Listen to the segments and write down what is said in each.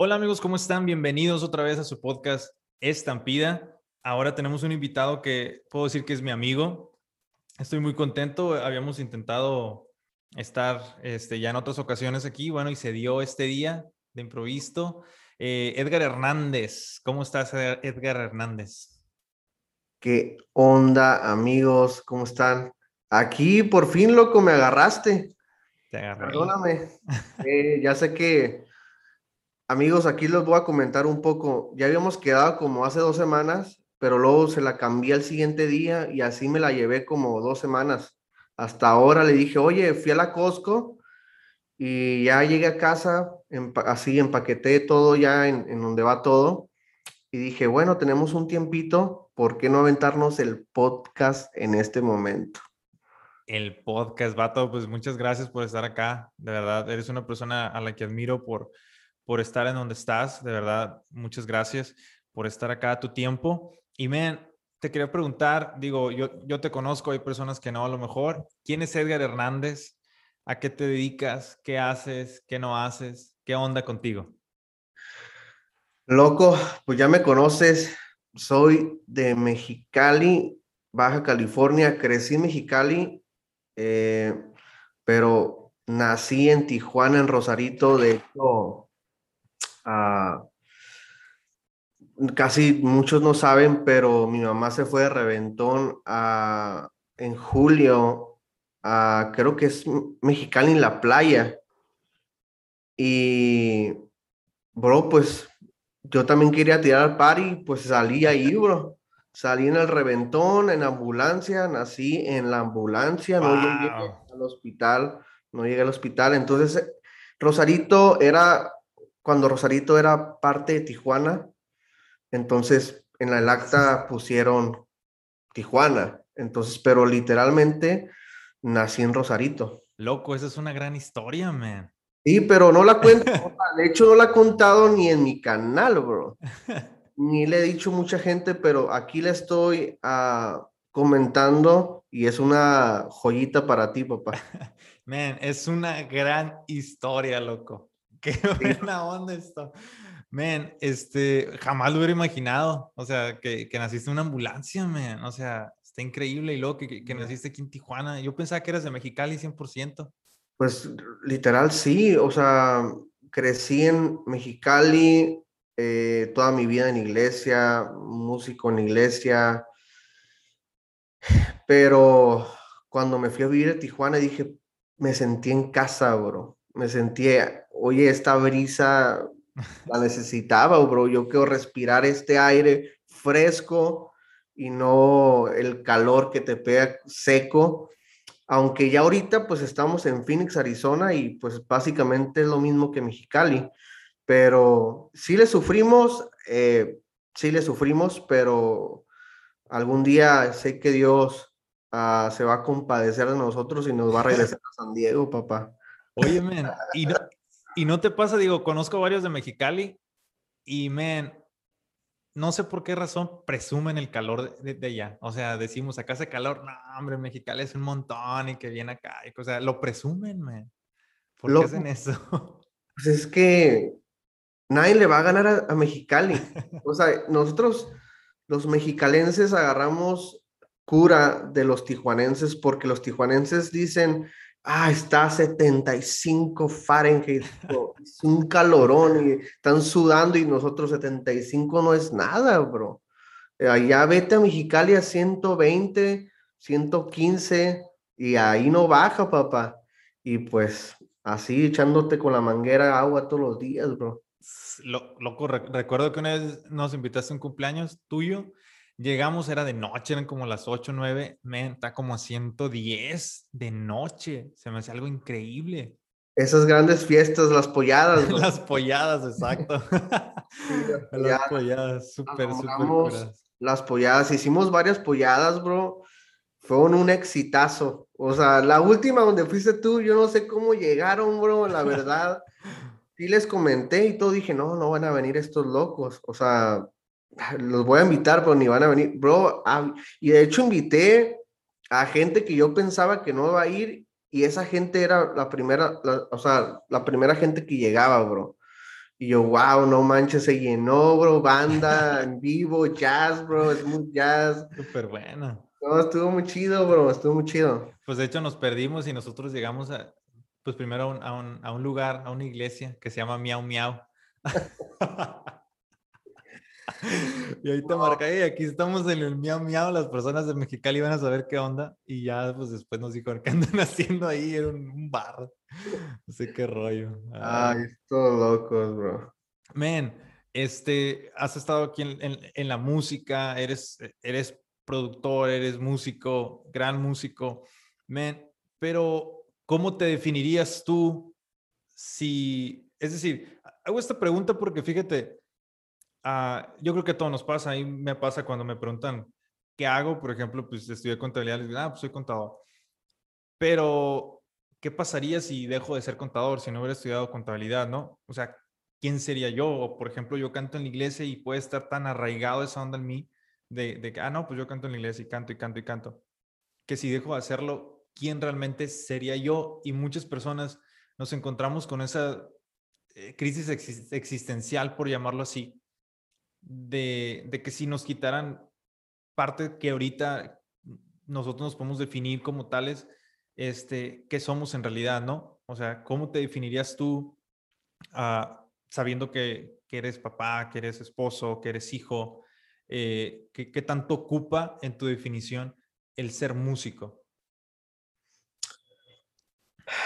Hola amigos, ¿cómo están? Bienvenidos otra vez a su podcast Estampida. Ahora tenemos un invitado que puedo decir que es mi amigo. Estoy muy contento. Habíamos intentado estar este, ya en otras ocasiones aquí, bueno, y se dio este día de improviso. Eh, Edgar Hernández, ¿cómo estás, Edgar Hernández? ¿Qué onda, amigos? ¿Cómo están? Aquí por fin, loco, me agarraste. Te agarré. Perdóname. Eh, ya sé que Amigos, aquí les voy a comentar un poco. Ya habíamos quedado como hace dos semanas, pero luego se la cambié al siguiente día y así me la llevé como dos semanas. Hasta ahora le dije, oye, fui a la Costco y ya llegué a casa, así empaqueté todo ya en, en donde va todo. Y dije, bueno, tenemos un tiempito, ¿por qué no aventarnos el podcast en este momento? El podcast, Vato, pues muchas gracias por estar acá. De verdad, eres una persona a la que admiro por por estar en donde estás. De verdad, muchas gracias por estar acá a tu tiempo. Y men, te quería preguntar, digo, yo, yo te conozco, hay personas que no a lo mejor. ¿Quién es Edgar Hernández? ¿A qué te dedicas? ¿Qué haces? ¿Qué no haces? ¿Qué onda contigo? Loco, pues ya me conoces. Soy de Mexicali, Baja California. Crecí en Mexicali, eh, pero nací en Tijuana, en Rosarito. De hecho, casi muchos no saben, pero mi mamá se fue de reventón en julio a, creo que es Mexicali en la playa. Y, bro, pues yo también quería tirar al party, pues salí ahí, bro. Salí en el reventón, en ambulancia, nací en la ambulancia, no llegué al hospital, no llegué al hospital. Entonces, Rosarito era cuando Rosarito era parte de Tijuana, entonces en la, el acta pusieron Tijuana, entonces, pero literalmente nací en Rosarito. Loco, esa es una gran historia, man. Sí, pero no la cuento, de hecho no la he contado ni en mi canal, bro. Ni le he dicho mucha gente, pero aquí le estoy uh, comentando y es una joyita para ti, papá. Man, es una gran historia, loco. Qué buena onda esto. Man, este, jamás lo hubiera imaginado. O sea, que, que naciste en una ambulancia, man. O sea, está increíble. Y luego que, que, naciste aquí en Tijuana. Yo pensaba que eras de Mexicali 100%. Pues literal sí. O sea, crecí en Mexicali eh, toda mi vida en iglesia, músico en iglesia. Pero cuando me fui a vivir a Tijuana dije, me sentí en casa, bro me sentía, oye, esta brisa la necesitaba, bro. Yo quiero respirar este aire fresco y no el calor que te pega seco. Aunque ya ahorita pues estamos en Phoenix, Arizona y pues básicamente es lo mismo que Mexicali. Pero sí le sufrimos, eh, sí le sufrimos, pero algún día sé que Dios ah, se va a compadecer de nosotros y nos va a regresar a San Diego, papá. Oye, men, y no, y no te pasa, digo, conozco varios de Mexicali y, men, no sé por qué razón presumen el calor de, allá. O sea, decimos, acá hace calor, no, hombre, Mexicali es un montón y que viene acá. Y, o sea, lo presumen, men. ¿Por qué hacen eso? Pues es que nadie le va a ganar a, Mexicali. O sea, nosotros, los mexicalenses, agarramos cura de los tijuanenses porque los tijuanenses dicen, ah, está a 75 Fahrenheit, es un calorón y están sudando y nosotros 75 no es nada, bro. Allá vete a Mexicali a 120, 115 y ahí no baja, papá. Y pues así echándote con la manguera agua todos los días, bro. Loco, recuerdo que una vez nos invitaste a un cumpleaños tuyo Llegamos, era de noche, eran como las 8, 9, men, está como a 110 de noche. Se me hace algo increíble. Esas grandes fiestas, las polladas. las polladas, exacto. las polladas, súper, súper. Las polladas, hicimos varias polladas, bro. Fue un, exitazo. O sea, la última donde fuiste tú, yo no sé cómo llegaron, bro, la verdad. sí les comenté y todo, dije, no, no van a venir estos locos. O sea, los voy a invitar, pero ni van a venir, bro. Ah, y de hecho invité a gente que yo pensaba que no iba a ir y esa gente era la primera, o sea, la primera gente que llegaba, bro. Y yo, wow, no manches, se llenó, bro, banda en vivo, jazz, bro, es muy jazz. Súper bueno. No, estuvo muy chido, bro, estuvo muy chido. Pues de hecho nos perdimos y nosotros llegamos a, pues primero a un, a un, a un lugar, a una iglesia que se llama Miau Miau. y ahorita marca, y aquí estamos en el miau miau, las personas de Mexicali iban a saber qué onda y ya pues después nos dijo, ¿qué andan haciendo ahí? Era un, bar. No sé qué rollo. Ay, todos locos, bro. Men, este, has estado aquí en, en, en, la música, eres, eres productor, eres músico, gran músico, men, pero ¿cómo te definirías tú si, es decir, hago esta pregunta porque fíjate, Ah, yo creo que todo nos pasa. A mí me pasa cuando me preguntan qué hago. Por ejemplo, pues estudié contabilidad. Les digo, ah, pues soy contador. Pero, ¿qué pasaría si dejo de ser contador, si no hubiera estudiado contabilidad, no? O sea, ¿quién sería yo? O, por ejemplo, yo canto en la iglesia y puede estar tan arraigado esa onda en mí de, de que, ah, no, pues yo canto en la iglesia y canto y canto y canto. Que si dejo de hacerlo, ¿quién realmente sería yo? Y muchas personas nos encontramos con esa eh, crisis existencial, por llamarlo así, de, que si nos quitaran parte que ahorita nosotros nos podemos definir como tales, este, qué somos en realidad, ¿no? O sea, ¿cómo te definirías tú uh, sabiendo que, que, eres papá, que eres esposo, que eres hijo? Eh, ¿qué, ¿Qué tanto ocupa en tu definición el ser músico?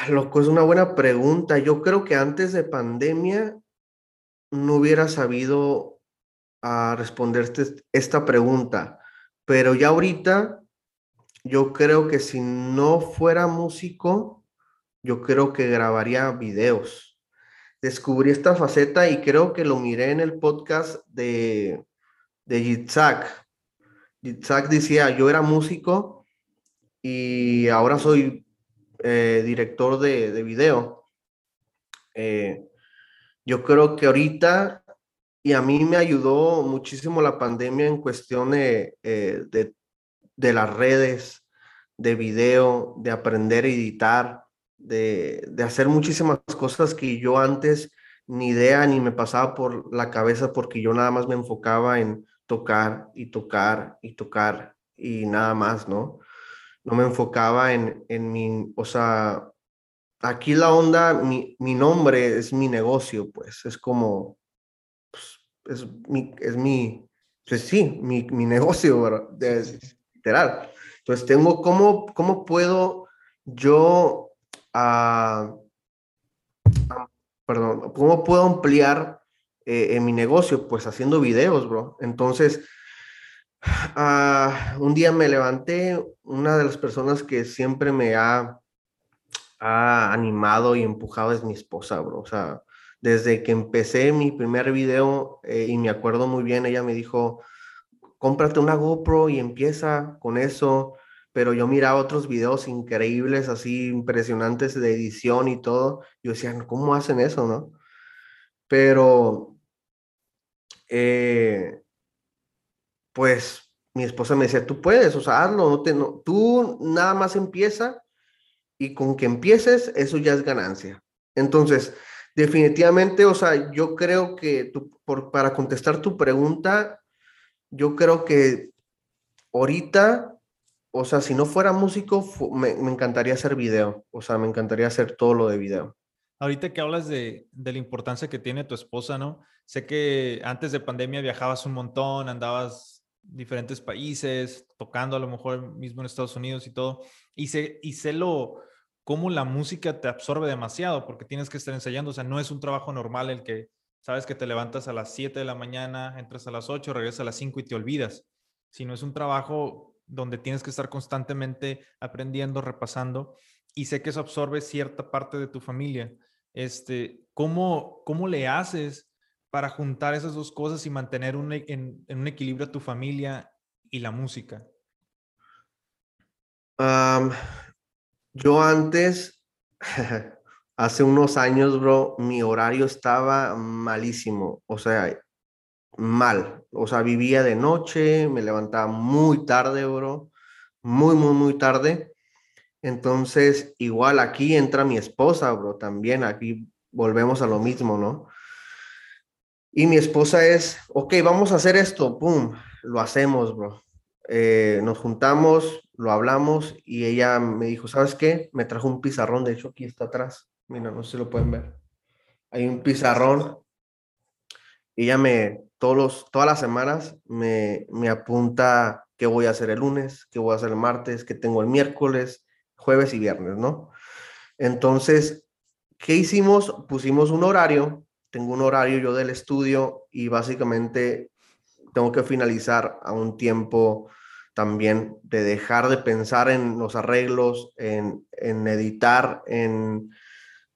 Loco, es una buena pregunta. Yo creo que antes de pandemia no hubiera sabido a responderte esta pregunta, pero ya ahorita yo creo que si no fuera músico, yo creo que grabaría videos. Descubrí esta faceta y creo que lo miré en el podcast de, de Yitzhak. Yitzhak decía, yo era músico y ahora soy eh, director de, de video. Eh, yo creo que ahorita y a mí me ayudó muchísimo la pandemia en cuestión de, eh, de, las redes, de video, de aprender a editar, de, de, hacer muchísimas cosas que yo antes ni idea ni me pasaba por la cabeza porque yo nada más me enfocaba en tocar y tocar y tocar y nada más, ¿no? No me enfocaba en, en mi, o sea, aquí la onda, mi, mi nombre es mi negocio, pues es como es mi, es mi, pues sí, mi, mi negocio, ¿verdad? literal. Entonces tengo, ¿cómo, cómo puedo yo, uh, perdón, cómo puedo ampliar eh, en mi negocio? Pues haciendo videos, bro. Entonces, uh, un día me levanté, una de las personas que siempre me ha, ha animado y empujado es mi esposa, bro. O sea, desde que empecé mi primer video, eh, y me acuerdo muy bien, ella me dijo, cómprate una GoPro y empieza con eso. Pero yo miraba otros videos increíbles, así impresionantes de edición y todo. Yo decía, ¿cómo hacen eso, no? Pero, eh, pues mi esposa me decía, tú puedes, o sea, hazlo, no te, no, tú nada más empieza y con que empieces, eso ya es ganancia. Entonces, Definitivamente, o sea, yo creo que para contestar tu pregunta, yo creo que ahorita, o sea, si no fuera músico, me, encantaría hacer video, o sea, me encantaría hacer todo lo de video. Ahorita que hablas de, de, la importancia que tiene tu esposa, ¿no? Sé que antes de pandemia viajabas un montón, andabas diferentes países, tocando a lo mejor mismo en Estados Unidos y todo, y sé, y sé lo, cómo la música te absorbe demasiado porque tienes que estar ensayando. O sea, no es un trabajo normal el que sabes que te levantas a las 7 de la mañana, entras a las 8, regresas a las 5 y te olvidas, sino es un trabajo donde tienes que estar constantemente aprendiendo, repasando y sé que eso absorbe cierta parte de tu familia. Este, ¿cómo, cómo le haces para juntar esas dos cosas y mantener un, e, en, un equilibrio a tu familia y la música? Yo antes, hace unos años, bro, mi horario estaba malísimo, o sea, mal. O sea, vivía de noche, me levantaba muy tarde, bro, muy, muy, muy tarde. Entonces, igual aquí entra mi esposa, bro, también aquí volvemos a lo mismo, ¿no? Y mi esposa es, ok, vamos a hacer esto, pum, lo hacemos, bro. Eh, nos juntamos, lo hablamos y ella me dijo, ¿sabes qué? Me trajo un pizarrón, de hecho aquí está atrás, mira, no sé si lo pueden ver. Hay un pizarrón. Ella me, todos los, todas las semanas me, me apunta qué voy a hacer el lunes, qué voy a hacer el martes, qué tengo el miércoles, jueves y viernes, ¿no? Entonces, ¿qué hicimos? Pusimos un horario, tengo un horario yo del estudio y básicamente tengo que finalizar a un tiempo también de dejar de pensar en los arreglos, en, en editar, en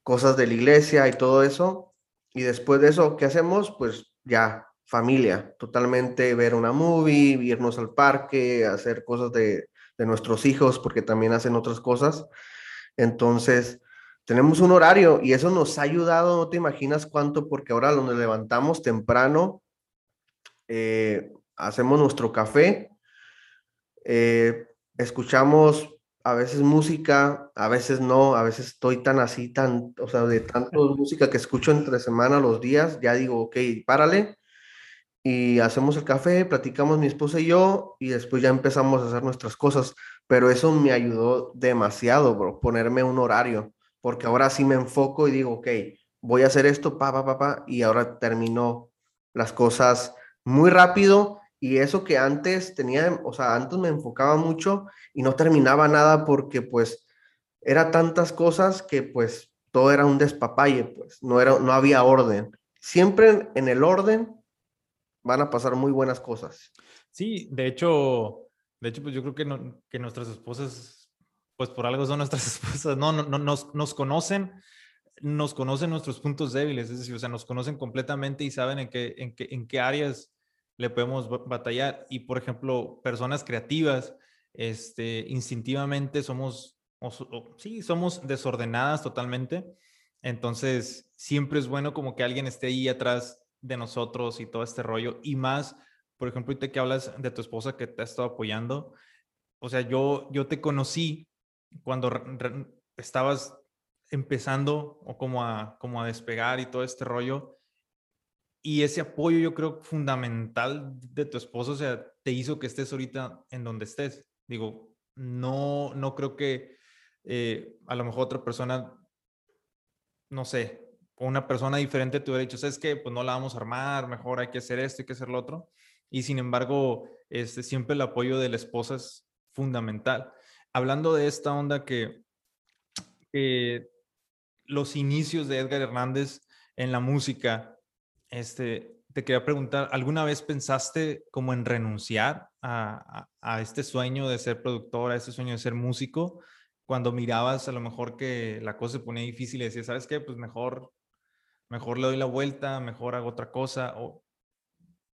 cosas de la iglesia y todo eso. Y después de eso, ¿qué hacemos? Pues ya familia, totalmente ver una movie, irnos al parque, hacer cosas de, de nuestros hijos, porque también hacen otras cosas. Entonces, tenemos un horario y eso nos ha ayudado, no te imaginas cuánto, porque ahora nos levantamos temprano, eh, hacemos nuestro café, eh, escuchamos a veces música, a veces no, a veces estoy tan así, tan, o sea, de tanto música que escucho entre semana los días, ya digo, ok, párale, y hacemos el café, platicamos mi esposa y yo y después ya empezamos a hacer nuestras cosas. Pero eso me ayudó demasiado, bro, ponerme un horario, porque ahora sí me enfoco y digo, ok, voy a hacer esto, pa, pa, pa, pa, y ahora termino las cosas muy rápido y eso que antes tenía, o sea, antes me enfocaba mucho y no terminaba nada porque pues era tantas cosas que pues todo era un despapalle, pues no era no había orden. Siempre en el orden van a pasar muy buenas cosas. Sí, de hecho, de hecho, pues yo creo que, que nuestras esposas, pues por algo son nuestras esposas, no, no, nos, nos conocen, nos conocen nuestros puntos débiles, es decir, o sea, nos conocen completamente y saben en qué, en qué, en qué áreas le podemos batallar. Y, por ejemplo, personas creativas, este, instintivamente somos, sí, somos desordenadas totalmente. Entonces, siempre es bueno como que alguien esté ahí atrás de nosotros y todo este rollo. Y más, por ejemplo, ahorita que hablas de tu esposa que te ha estado apoyando, o sea, yo, yo te conocí cuando estabas empezando o como a, como a despegar y todo este rollo. Y ese apoyo yo creo fundamental de tu esposo, o sea, te hizo que estés ahorita en donde estés. Digo, no, no creo que eh, a lo mejor otra persona, no sé, una persona diferente te hubiera dicho, ¿sabes qué? Pues no la vamos a armar, mejor hay que hacer esto, hay que hacer lo otro. Y sin embargo, este, siempre el apoyo de la esposa es fundamental. Hablando de esta onda que, los inicios de Edgar Hernández en la música, este, te quería preguntar, ¿alguna vez pensaste como en renunciar a, a, este sueño de ser productor, a este sueño de ser músico? Cuando mirabas a lo mejor que la cosa se ponía difícil y decías, ¿sabes qué? Pues mejor mejor le doy la vuelta, mejor hago otra cosa, o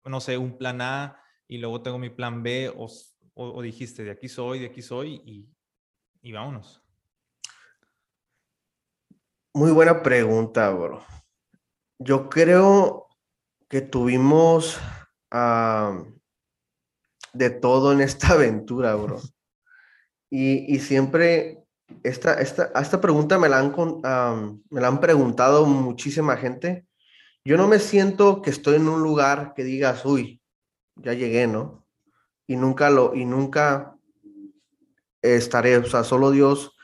no sé, un plan A y luego tengo mi plan B, o, dijiste, de aquí soy, de aquí soy y, y vámonos. Muy buena pregunta, bro. Yo creo que tuvimos de todo en esta aventura, bro. Y, y, siempre esta, esta, esta pregunta me la, han, me la han preguntado muchísima gente. Yo no me siento que estoy en un lugar que digas, uy, ya llegué, ¿no? Y nunca lo, y nunca estaré, o sea, solo Dios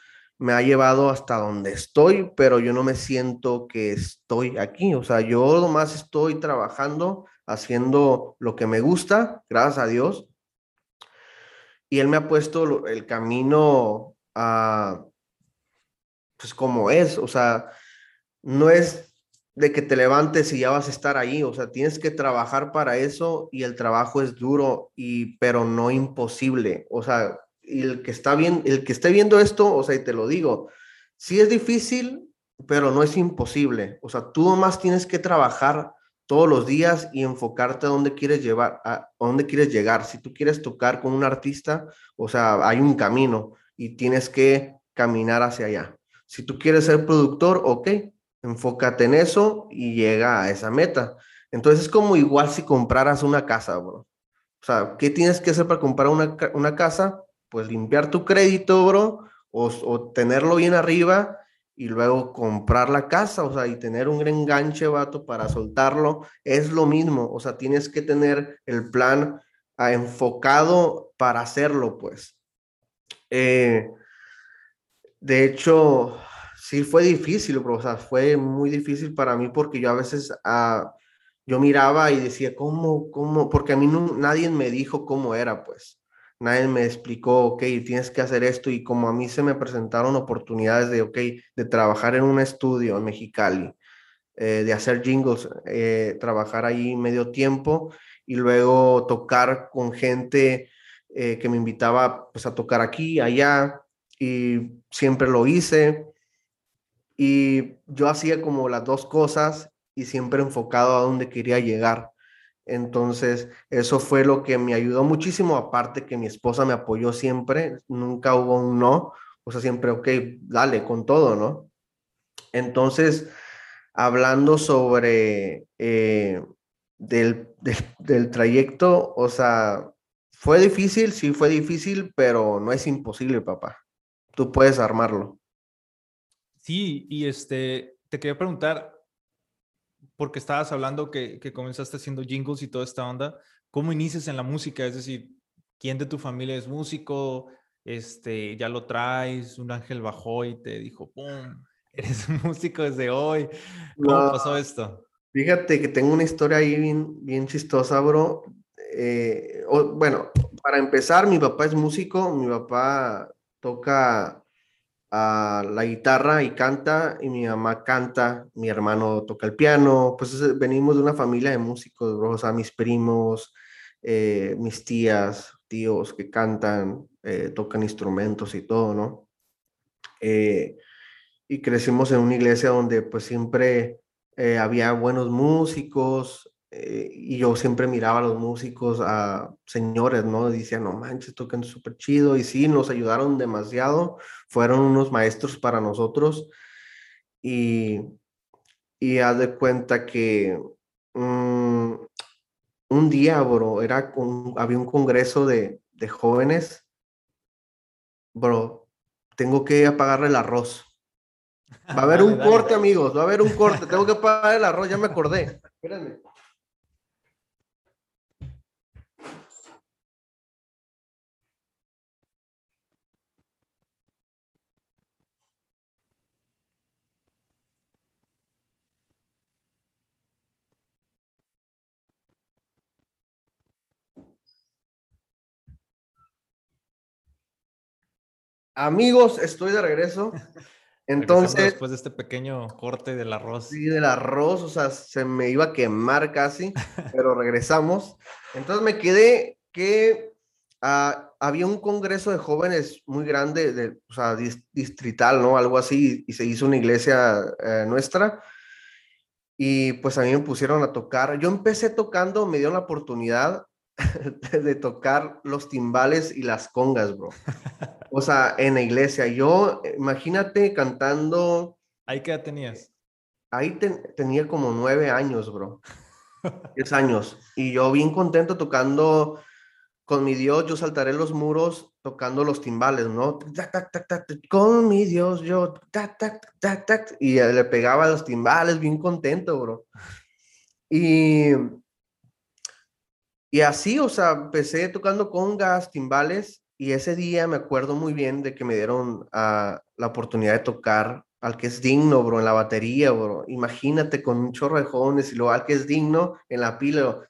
me ha llevado hasta donde estoy, pero yo no me siento que estoy aquí, o sea, yo nomás estoy trabajando, haciendo lo que me gusta, gracias a Dios, y Él me ha puesto el camino pues como es, o sea, no es de que te levantes y ya vas a estar ahí, o sea, tienes que trabajar para eso y el trabajo es duro y pero no imposible, o sea, el que está bien, el que esté viendo esto, o sea, y te lo digo, sí es difícil, pero no es imposible, o sea, tú más tienes que trabajar todos los días y enfocarte a dónde quieres llevar, a dónde quieres llegar. Si tú quieres tocar con un artista, o sea, hay un camino y tienes que caminar hacia allá. Si tú quieres ser productor, ok, enfócate en eso y llega a esa meta. Entonces es como igual si compraras una casa, bro. O sea, ¿qué tienes que hacer para comprar una, una casa? Pues limpiar tu crédito, bro, o, o tenerlo bien arriba y luego comprar la casa, o sea, y tener un enganche, vato, para soltarlo, es lo mismo, o sea, tienes que tener el plan ah, enfocado para hacerlo, pues. Eh, de hecho, sí fue difícil, bro, o sea, fue muy difícil para mí porque yo a veces, ah, yo miraba y decía, ¿cómo, cómo? Porque a mí nadie me dijo cómo era, pues nadie me explicó, ok, tienes que hacer esto y como a mí se me presentaron oportunidades de, ok, de trabajar en un estudio en Mexicali, eh, de hacer jingles, eh, trabajar ahí medio tiempo y luego tocar con gente eh, que me invitaba pues a tocar aquí, allá y siempre lo hice y yo hacía como las dos cosas y siempre enfocado a donde quería llegar. Entonces, eso fue lo que me ayudó muchísimo, aparte que mi esposa me apoyó siempre, nunca hubo un no, o sea, siempre, ok, dale, con todo, ¿no? Entonces, hablando sobre eh, del, del, trayecto, o sea, fue difícil, sí fue difícil, pero no es imposible, papá. Tú puedes armarlo. Sí, y este, te quería preguntar, porque estabas hablando que, que, comenzaste haciendo jingles y toda esta onda, ¿cómo inicias en la música? Es decir, ¿quién de tu familia es músico? Este, ya lo traes, un ángel bajó y te dijo, ¡pum! Eres músico desde hoy. ¿Cómo pasó esto? Fíjate que tengo una historia ahí bien, bien chistosa, bro. Eh, bueno, para empezar, mi papá es músico, mi papá toca la guitarra y canta, y mi mamá canta, mi hermano toca el piano, pues venimos de una familia de músicos, o sea, mis primos, eh, mis tías, tíos que cantan, eh, tocan instrumentos y todo, ¿no? Eh, y crecimos en una iglesia donde pues siempre había buenos músicos, eh, y yo siempre miraba a los músicos, a señores, ¿no? Decían, no manches, tocan súper chido. Y sí, nos ayudaron demasiado. Fueron unos maestros para nosotros. Y, y haz de cuenta que mm, un día, bro, era había un congreso de, de jóvenes. Bro, tengo que apagarle el arroz. Va a haber un corte, amigos, va a haber un corte. Tengo que apagar el arroz, ya me acordé. Espérenme. Amigos, estoy de regreso. Entonces. Después de este pequeño corte del arroz. Sí, del arroz, o sea, se me iba a quemar casi, pero regresamos. Entonces me quedé que ah, había un congreso de jóvenes muy grande, de, o sea, distrital, ¿no? Algo así, y se hizo una iglesia eh, nuestra. Y pues a mí me pusieron a tocar. Yo empecé tocando, me dieron la oportunidad de tocar los timbales y las congas, bro. O sea, en la iglesia. Yo, imagínate cantando. ¿Ahí qué edad tenías? Ahí tenía como nueve años, bro. Diez años. Y yo bien contento tocando con mi Dios, yo saltaré los muros tocando los timbales, ¿no? con mi Dios, yo, y le pegaba los timbales, bien contento, bro. Y y así, o sea, empecé tocando congas, timbales, y ese día me acuerdo muy bien de que me dieron uh, la oportunidad de tocar al que es digno, bro, en la batería, bro. Imagínate con un chorro de jóvenes y luego al que es digno en la pila.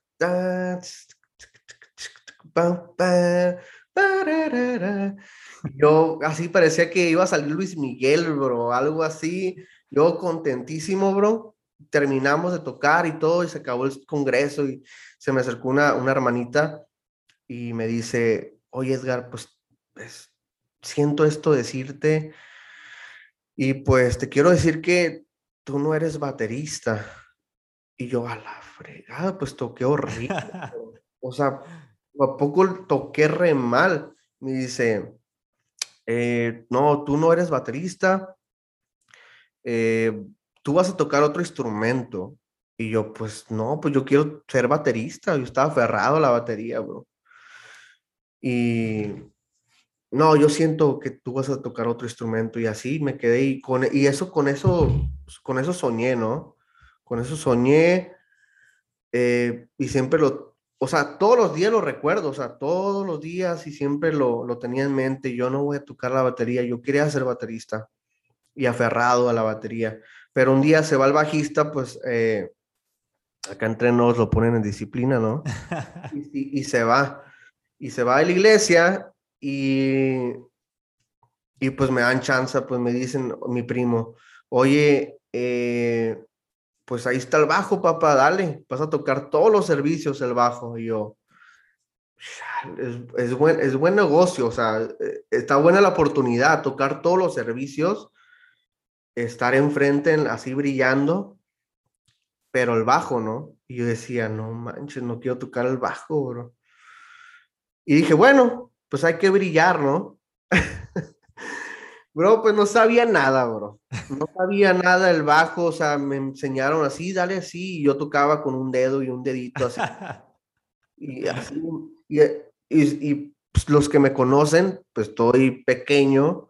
Yo así parecía que iba a salir Luis Miguel, bro, algo así. Yo contentísimo, bro. Terminamos de tocar y todo y se acabó el congreso y se me acercó una, una hermanita y me dice, oye Edgar, pues, pues, siento esto decirte y pues te quiero decir que tú no eres baterista. Y yo a la fregada, pues toqué horrible. o sea, a poco toqué re mal. Me dice, eh, no, tú no eres baterista, eh, tú vas a tocar otro instrumento. Y yo, pues no, pues yo quiero ser baterista. Yo estaba aferrado a la batería, bro. Y no, yo siento que tú vas a tocar otro instrumento y así me quedé y con y eso con eso con eso soñé, ¿no? Con eso soñé eh, y siempre lo, o sea, todos los días lo recuerdo, o sea, todos los días y siempre lo, lo tenía en mente. Yo no voy a tocar la batería, yo quería ser baterista y aferrado a la batería. Pero un día se va el bajista, pues eh, acá entre nos lo ponen en disciplina, ¿no? y, y, se va. Y se va a la iglesia y, y pues me dan chance, pues me dicen mi primo, oye, eh, pues ahí está el bajo, papá, dale, vas a tocar todos los servicios el bajo. Y yo, es, es, buen, es buen negocio, o sea, eh, está buena la oportunidad, tocar todos los servicios, estar enfrente así brillando, pero el bajo, ¿no? Y yo decía, no manches, no quiero tocar el bajo, bro. Y dije, bueno, pues hay que brillar, ¿no? bro, pues no sabía nada, bro. No sabía nada el bajo, o sea, me enseñaron así, dale así, y yo tocaba con un dedo y un dedito así. y así, y, y, pues, los que me conocen, pues estoy pequeño.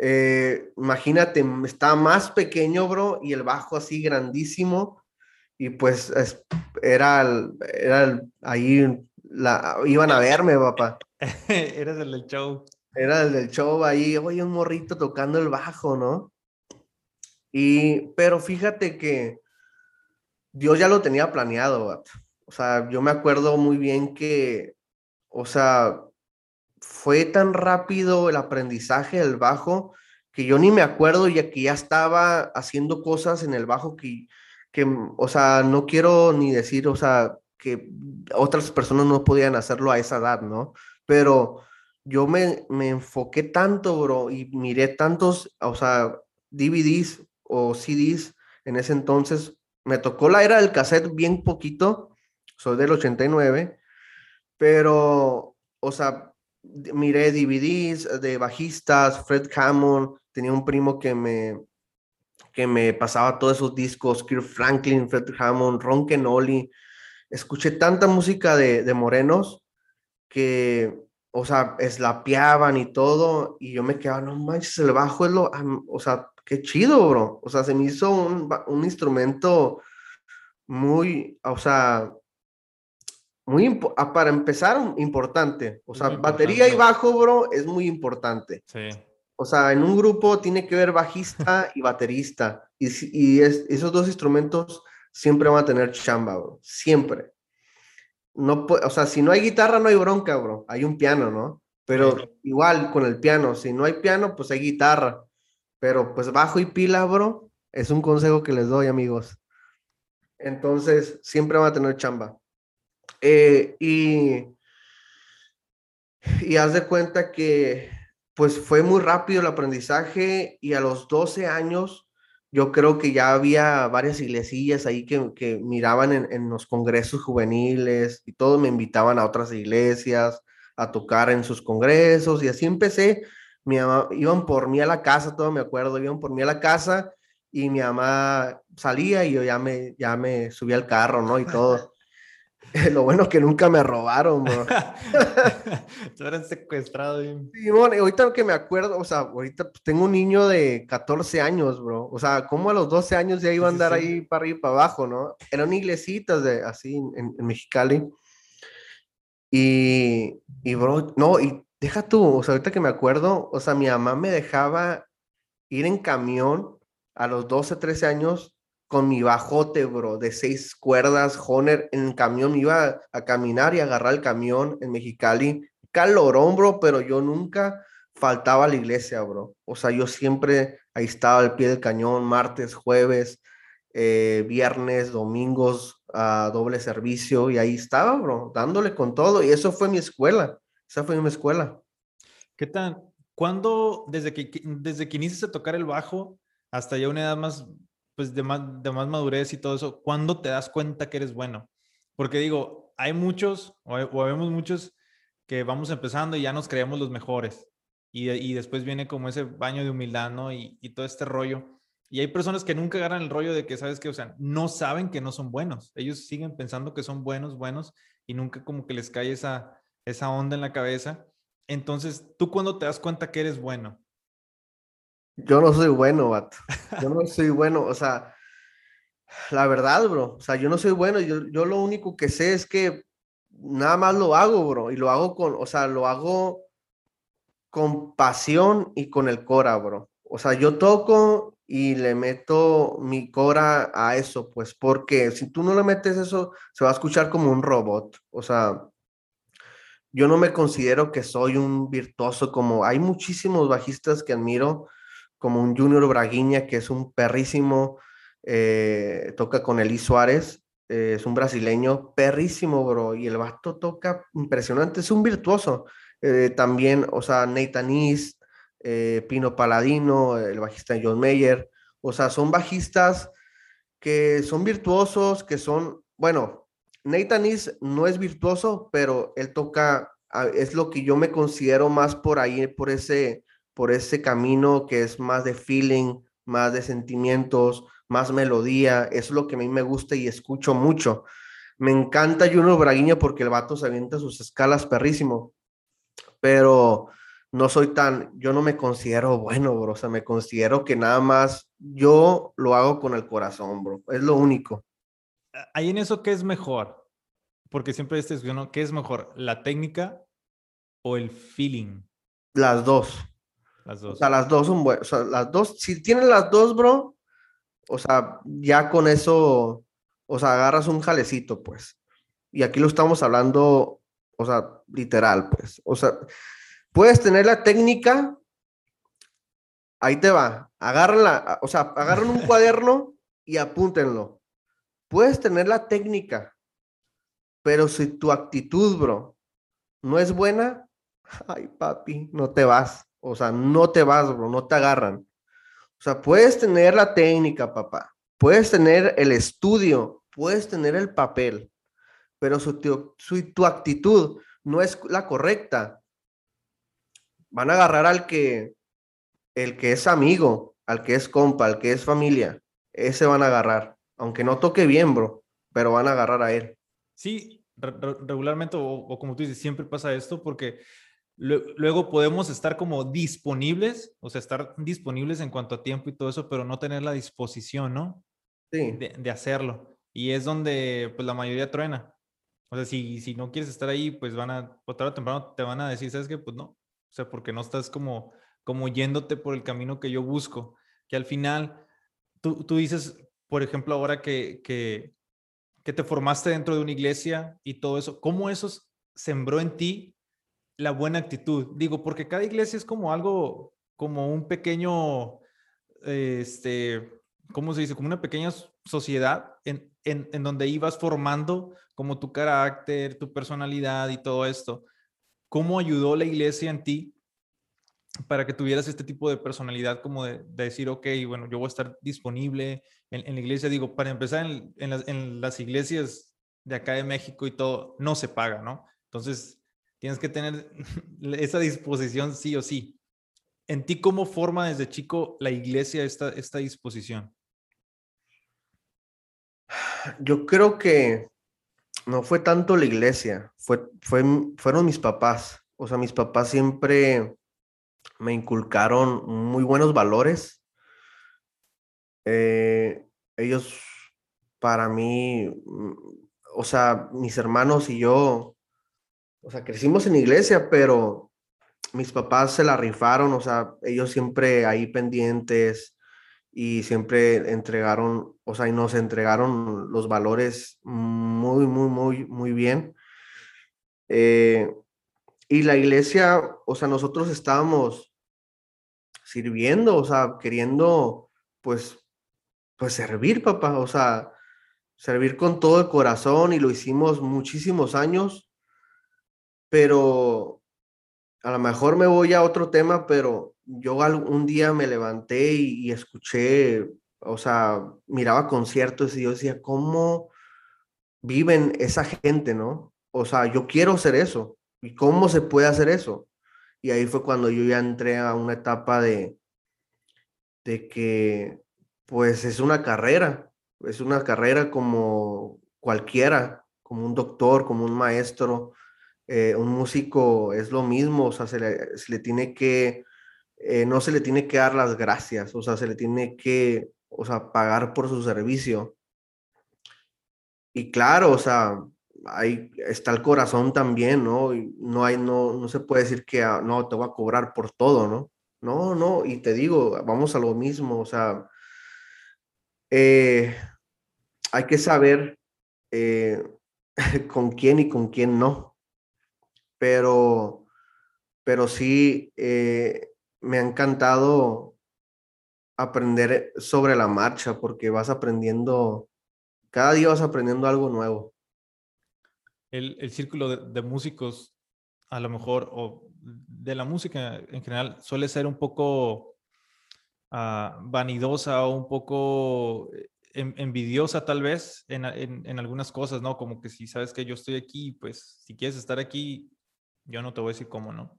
Eh, imagínate, estaba más pequeño, bro, y el bajo así grandísimo. Y pues era, era ahí, la, iban a verme, papá. Eres el del show. Era el del show ahí, oye, un morrito tocando el bajo, ¿no? Y, pero fíjate que Dios ya lo tenía planeado, o sea, yo me acuerdo muy bien que, o sea, fue tan rápido el aprendizaje del bajo que yo ni me acuerdo ya que ya estaba haciendo cosas en el bajo que, que, o sea, no quiero ni decir, o sea, que otras personas no podían hacerlo a esa edad, ¿no? pero yo me, me enfoqué tanto, bro, y miré tantos, o sea, DVDs o CDs en ese entonces. Me tocó la era del cassette bien poquito, soy del 89, pero, o sea, miré DVDs de bajistas, Fred Hammond, tenía un primo que me, que me pasaba todos esos discos, Kirk Franklin, Fred Hammond, Ron Kenoli. Escuché tanta música de, de morenos que, o sea, eslapeaban y todo, y yo me quedaba, no manches, el bajo es lo, o sea, qué chido, bro. O sea, se me hizo un, un instrumento muy, o sea, muy, para empezar, importante. O sea, batería y bajo, bro, es muy importante. Sí. O sea, en un grupo tiene que ver bajista y baterista. Y, y esos dos instrumentos siempre van a tener chamba, bro. Siempre no, o sea, si no hay guitarra, no hay bronca, bro. Hay un piano, ¿no? Pero igual con el piano, si no hay piano, pues hay guitarra. Pero pues bajo y pila, bro, es un consejo que les doy, amigos. Entonces, siempre van a tener chamba. Eh, y, y haz de cuenta que pues fue muy rápido el aprendizaje y a los 12 años yo creo que ya había varias iglesias ahí que, que miraban en, en, los congresos juveniles y todos me invitaban a otras iglesias a tocar en sus congresos y así empecé. Mi mamá, iban por mí a la casa, todo me acuerdo, iban por mí a la casa y mi mamá salía y yo ya me, ya me subí al carro, ¿no? Y todo. Lo bueno es que nunca me robaron, bro. Tú eres secuestrado. Sí, bueno, ahorita que me acuerdo, o sea, ahorita tengo un niño de 14 años, bro. O sea, como a los 12 años ya iba a andar ahí para arriba y para abajo, ¿no? Eran iglesitas de, así en, en Mexicali. Y, y, bro, no, y deja tú, o sea, ahorita que me acuerdo, o sea, mi mamá me dejaba ir en camión a los 12, 13 años con mi bajote, bro, de seis cuerdas, Honer, en el camión, iba a caminar y agarrar el camión en Mexicali. Calorón, bro, pero yo nunca faltaba a la iglesia, bro. O sea, yo siempre ahí estaba al pie del cañón, martes, jueves, eh, viernes, domingos, a doble servicio, y ahí estaba, bro, dándole con todo. Y eso fue mi escuela. Esa fue mi escuela. ¿Qué tal? ¿Cuándo, desde que, desde que inicias a tocar el bajo hasta ya una edad más pues de más, de más madurez y todo eso, ¿cuándo te das cuenta que eres bueno? Porque digo, hay muchos, o, o vemos muchos que vamos empezando y ya nos creemos los mejores. Y, y después viene como ese baño de humildad, ¿no? Y, y, todo este rollo. Y hay personas que nunca agarran el rollo de que, ¿sabes qué? O sea, no saben que no son buenos. Ellos siguen pensando que son buenos, buenos, y nunca como que les cae esa, esa onda en la cabeza. Entonces, ¿tú cuándo te das cuenta que eres bueno? Yo no soy bueno, vato. Yo no soy bueno, o sea, la verdad, bro. O sea, yo no soy bueno. Yo, yo lo único que sé es que nada más lo hago, bro. Y lo hago con, o sea, lo hago con pasión y con el cora, bro. O sea, yo toco y le meto mi cora a eso, pues porque si tú no le metes eso, se va a escuchar como un robot. O sea, yo no me considero que soy un virtuoso como hay muchísimos bajistas que admiro, como un Junior Braguiña, que es un perrísimo, eh, toca con Eli Suárez, eh, es un brasileño perrísimo, bro, y el vato toca impresionante, es un virtuoso. Eh, también, o sea, Nathan East, Pino Paladino, el bajista John Mayer, o sea, son bajistas que son virtuosos, que son, bueno, Nathan East no es virtuoso, pero él toca, es lo que yo me considero más por ahí, por ese, por ese camino que es más de feeling, más de sentimientos, más melodía, eso es lo que a mí me gusta y escucho mucho. Me encanta Juno Braguiña porque el vato se avienta sus escalas perrísimo, pero no soy tan, yo no me considero bueno, bro, o sea, me considero que nada más yo lo hago con el corazón, bro, es lo único. Ahí en eso, ¿qué es mejor? Porque siempre este ¿no? ¿qué es mejor? ¿La técnica o el feeling? Las dos. Las dos. O sea, las dos son buenas. O sea, las dos, si tienen las dos, bro, o sea, ya con eso, o sea, agarras un jalecito, pues. Y aquí lo estamos hablando, o sea, literal, pues. O sea, puedes tener la técnica, ahí te va, agárrenla, o sea, agarran un cuaderno y apúntenlo. Puedes tener la técnica, pero si tu actitud, bro, no es buena, ay, papi, no te vas. O sea, no te vas, bro, no te agarran. O sea, puedes tener la técnica, papá, puedes tener el estudio, puedes tener el papel, pero si tu, tu actitud no es la correcta, van a agarrar al que, el que es amigo, al que es compa, al que es familia, ese van a agarrar, aunque no toque bien, bro, pero van a agarrar a él. Sí, regularmente, o, como tú dices, siempre pasa esto porque luego podemos estar como disponibles, o sea, estar disponibles en cuanto a tiempo y todo eso, pero no tener la disposición, ¿no? Sí. De, hacerlo. Y es donde pues la mayoría truena. O sea, si, si no quieres estar ahí, pues van a, o tarde o temprano te van a decir, ¿sabes qué? Pues no. O sea, porque no estás como, como yéndote por el camino que yo busco. Que al final, tú, tú dices, por ejemplo, ahora que, que, que te formaste dentro de una iglesia y todo eso, ¿cómo eso sembró en ti la buena actitud? Digo, porque cada iglesia es como algo, como un pequeño, este, ¿cómo se dice? Como una pequeña sociedad en, en, en donde ibas formando como tu carácter, tu personalidad y todo esto. ¿Cómo ayudó la iglesia en ti para que tuvieras este tipo de personalidad como de, decir, ok, bueno, yo voy a estar disponible en, la iglesia? Digo, para empezar, en, en, las, iglesias de acá de México y todo, no se paga, ¿no? Entonces, tienes que tener esa disposición sí o sí. ¿En ti cómo forma desde chico la iglesia esta, esta disposición? Yo creo que no fue tanto la iglesia, fue, fue, fueron mis papás. O sea, mis papás siempre me inculcaron muy buenos valores. Eh, ellos, para mí, mm, o sea, mis hermanos y yo, o sea, crecimos en iglesia, pero mis papás se la rifaron, o sea, ellos siempre ahí pendientes y siempre entregaron, o sea, y nos entregaron los valores muy, muy, muy, muy bien. Eh, y la iglesia, o sea, nosotros estábamos sirviendo, o sea, queriendo, pues, pues servir, papá, o sea, servir con todo el corazón y lo hicimos muchísimos años, pero a lo mejor me voy a otro tema, pero yo un día me levanté y, escuché, o sea, miraba conciertos y yo decía, ¿cómo viven esa gente, no? O sea, yo quiero hacer eso. ¿Y cómo se puede hacer eso? Y ahí fue cuando yo ya entré a una etapa de, de que, pues es una carrera, es una carrera como cualquiera, como un doctor, como un maestro, eh, un músico es lo mismo, o sea, se le, tiene que, eh, no se le tiene que dar las gracias, o sea, se le tiene que, o sea, pagar por su servicio. Y claro, o sea, ahí está el corazón también, ¿no? No hay, no, no se puede decir que, ah, no, te voy a cobrar por todo, ¿no? No, no, y te digo, vamos a lo mismo, o sea, eh, hay que saber con quién y con quién no pero, pero sí eh, me ha encantado aprender sobre la marcha porque vas aprendiendo, cada día vas aprendiendo algo nuevo. El, círculo de, músicos, a lo mejor, o de la música en general, suele ser un poco ah, vanidosa o un poco envidiosa tal vez en, en, algunas cosas, ¿no? Como que si sabes que yo estoy aquí, pues si quieres estar aquí, yo no te voy a decir cómo no.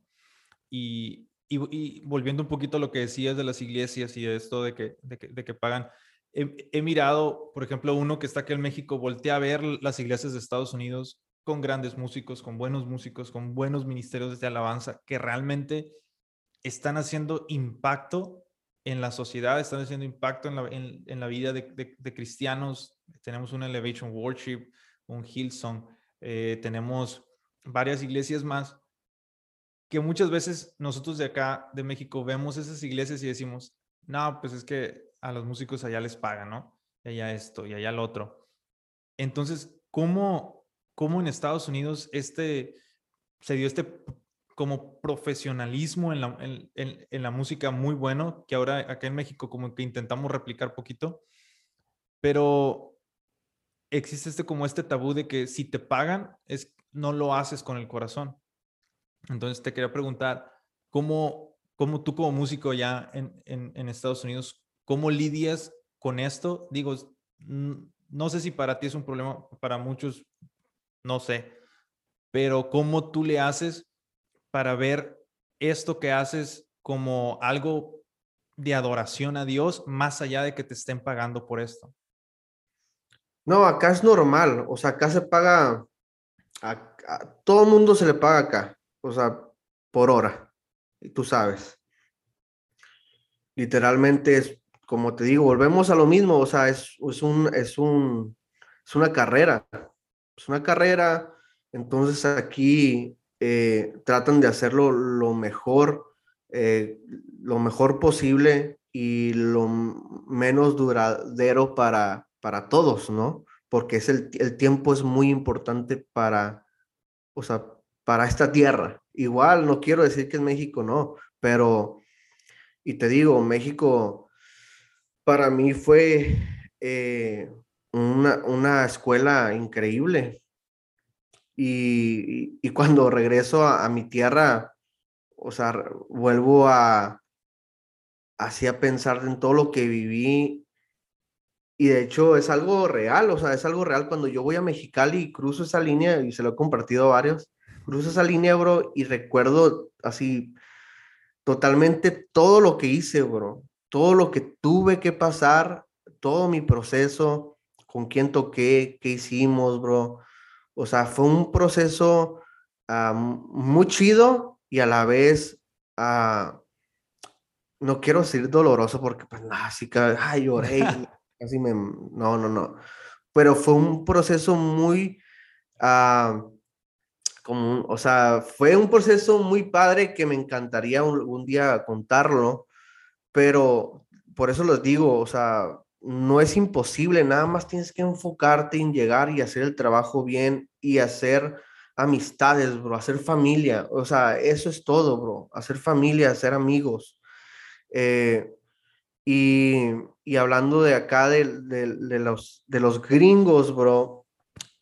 Y, y, volviendo un poquito a lo que decías de las iglesias y de esto de que, de que, de que pagan, he, mirado, por ejemplo, uno que está aquí en México, voltea a ver las iglesias de Estados Unidos con grandes músicos, con buenos músicos, con buenos ministerios de alabanza, que realmente están haciendo impacto en la sociedad, están haciendo impacto en la, en, la vida de, de, cristianos. Tenemos un Elevation Worship, un Hillsong, eh, tenemos varias iglesias más, que muchas veces nosotros de acá, de México, vemos esas iglesias y decimos, no, pues es que a los músicos allá les pagan, ¿no? Y allá esto y allá lo otro. Entonces, ¿cómo, cómo en Estados Unidos este, se dio este como profesionalismo en la, en, en, la música muy bueno, que ahora acá en México como que intentamos replicar poquito, pero existe este como este tabú de que si te pagan es no lo haces con el corazón. Entonces te quería preguntar, ¿cómo, cómo tú como músico ya en, en, Estados Unidos, cómo lidias con esto? Digo, no sé si para ti es un problema, para muchos, no sé, pero ¿cómo tú le haces para ver esto que haces como algo de adoración a Dios, más allá de que te estén pagando por esto? No, acá es normal, o sea, acá se paga a, todo el mundo se le paga acá, o sea, por hora, y tú sabes. Literalmente es, como te digo, volvemos a lo mismo, o sea, es, es, un, es, un, es una carrera, es una carrera, entonces aquí eh, tratan de hacerlo lo mejor, eh, lo mejor posible y lo menos duradero para, para todos, ¿no? Porque es el, tiempo es muy importante para, o sea, para esta tierra. Igual, no quiero decir que en México no, pero, y te digo, México para mí fue eh, una, escuela increíble. Y, cuando regreso a, a, mi tierra, o sea, vuelvo a, así a pensar en todo lo que viví y de hecho es algo real, o sea, es algo real cuando yo voy a Mexicali y cruzo esa línea, y se lo he compartido a varios, cruzo esa línea, bro, y recuerdo así totalmente todo lo que hice, bro, todo lo que tuve que pasar, todo mi proceso, con quién toqué, qué hicimos, bro. O sea, fue un proceso ah, muy chido y a la vez, uh, no quiero decir doloroso porque, pues, nada, así que, ay, lloré. Casi me, no, no, no. Pero fue un proceso muy, ah, como, o sea, fue un proceso muy padre que me encantaría un, día contarlo, pero por eso les digo, o sea, no es imposible, nada más tienes que enfocarte en llegar y hacer el trabajo bien y hacer amistades, bro, hacer familia, o sea, eso es todo, bro, hacer familia, hacer amigos. Eh, y, hablando de acá de, de, los, de los gringos, bro,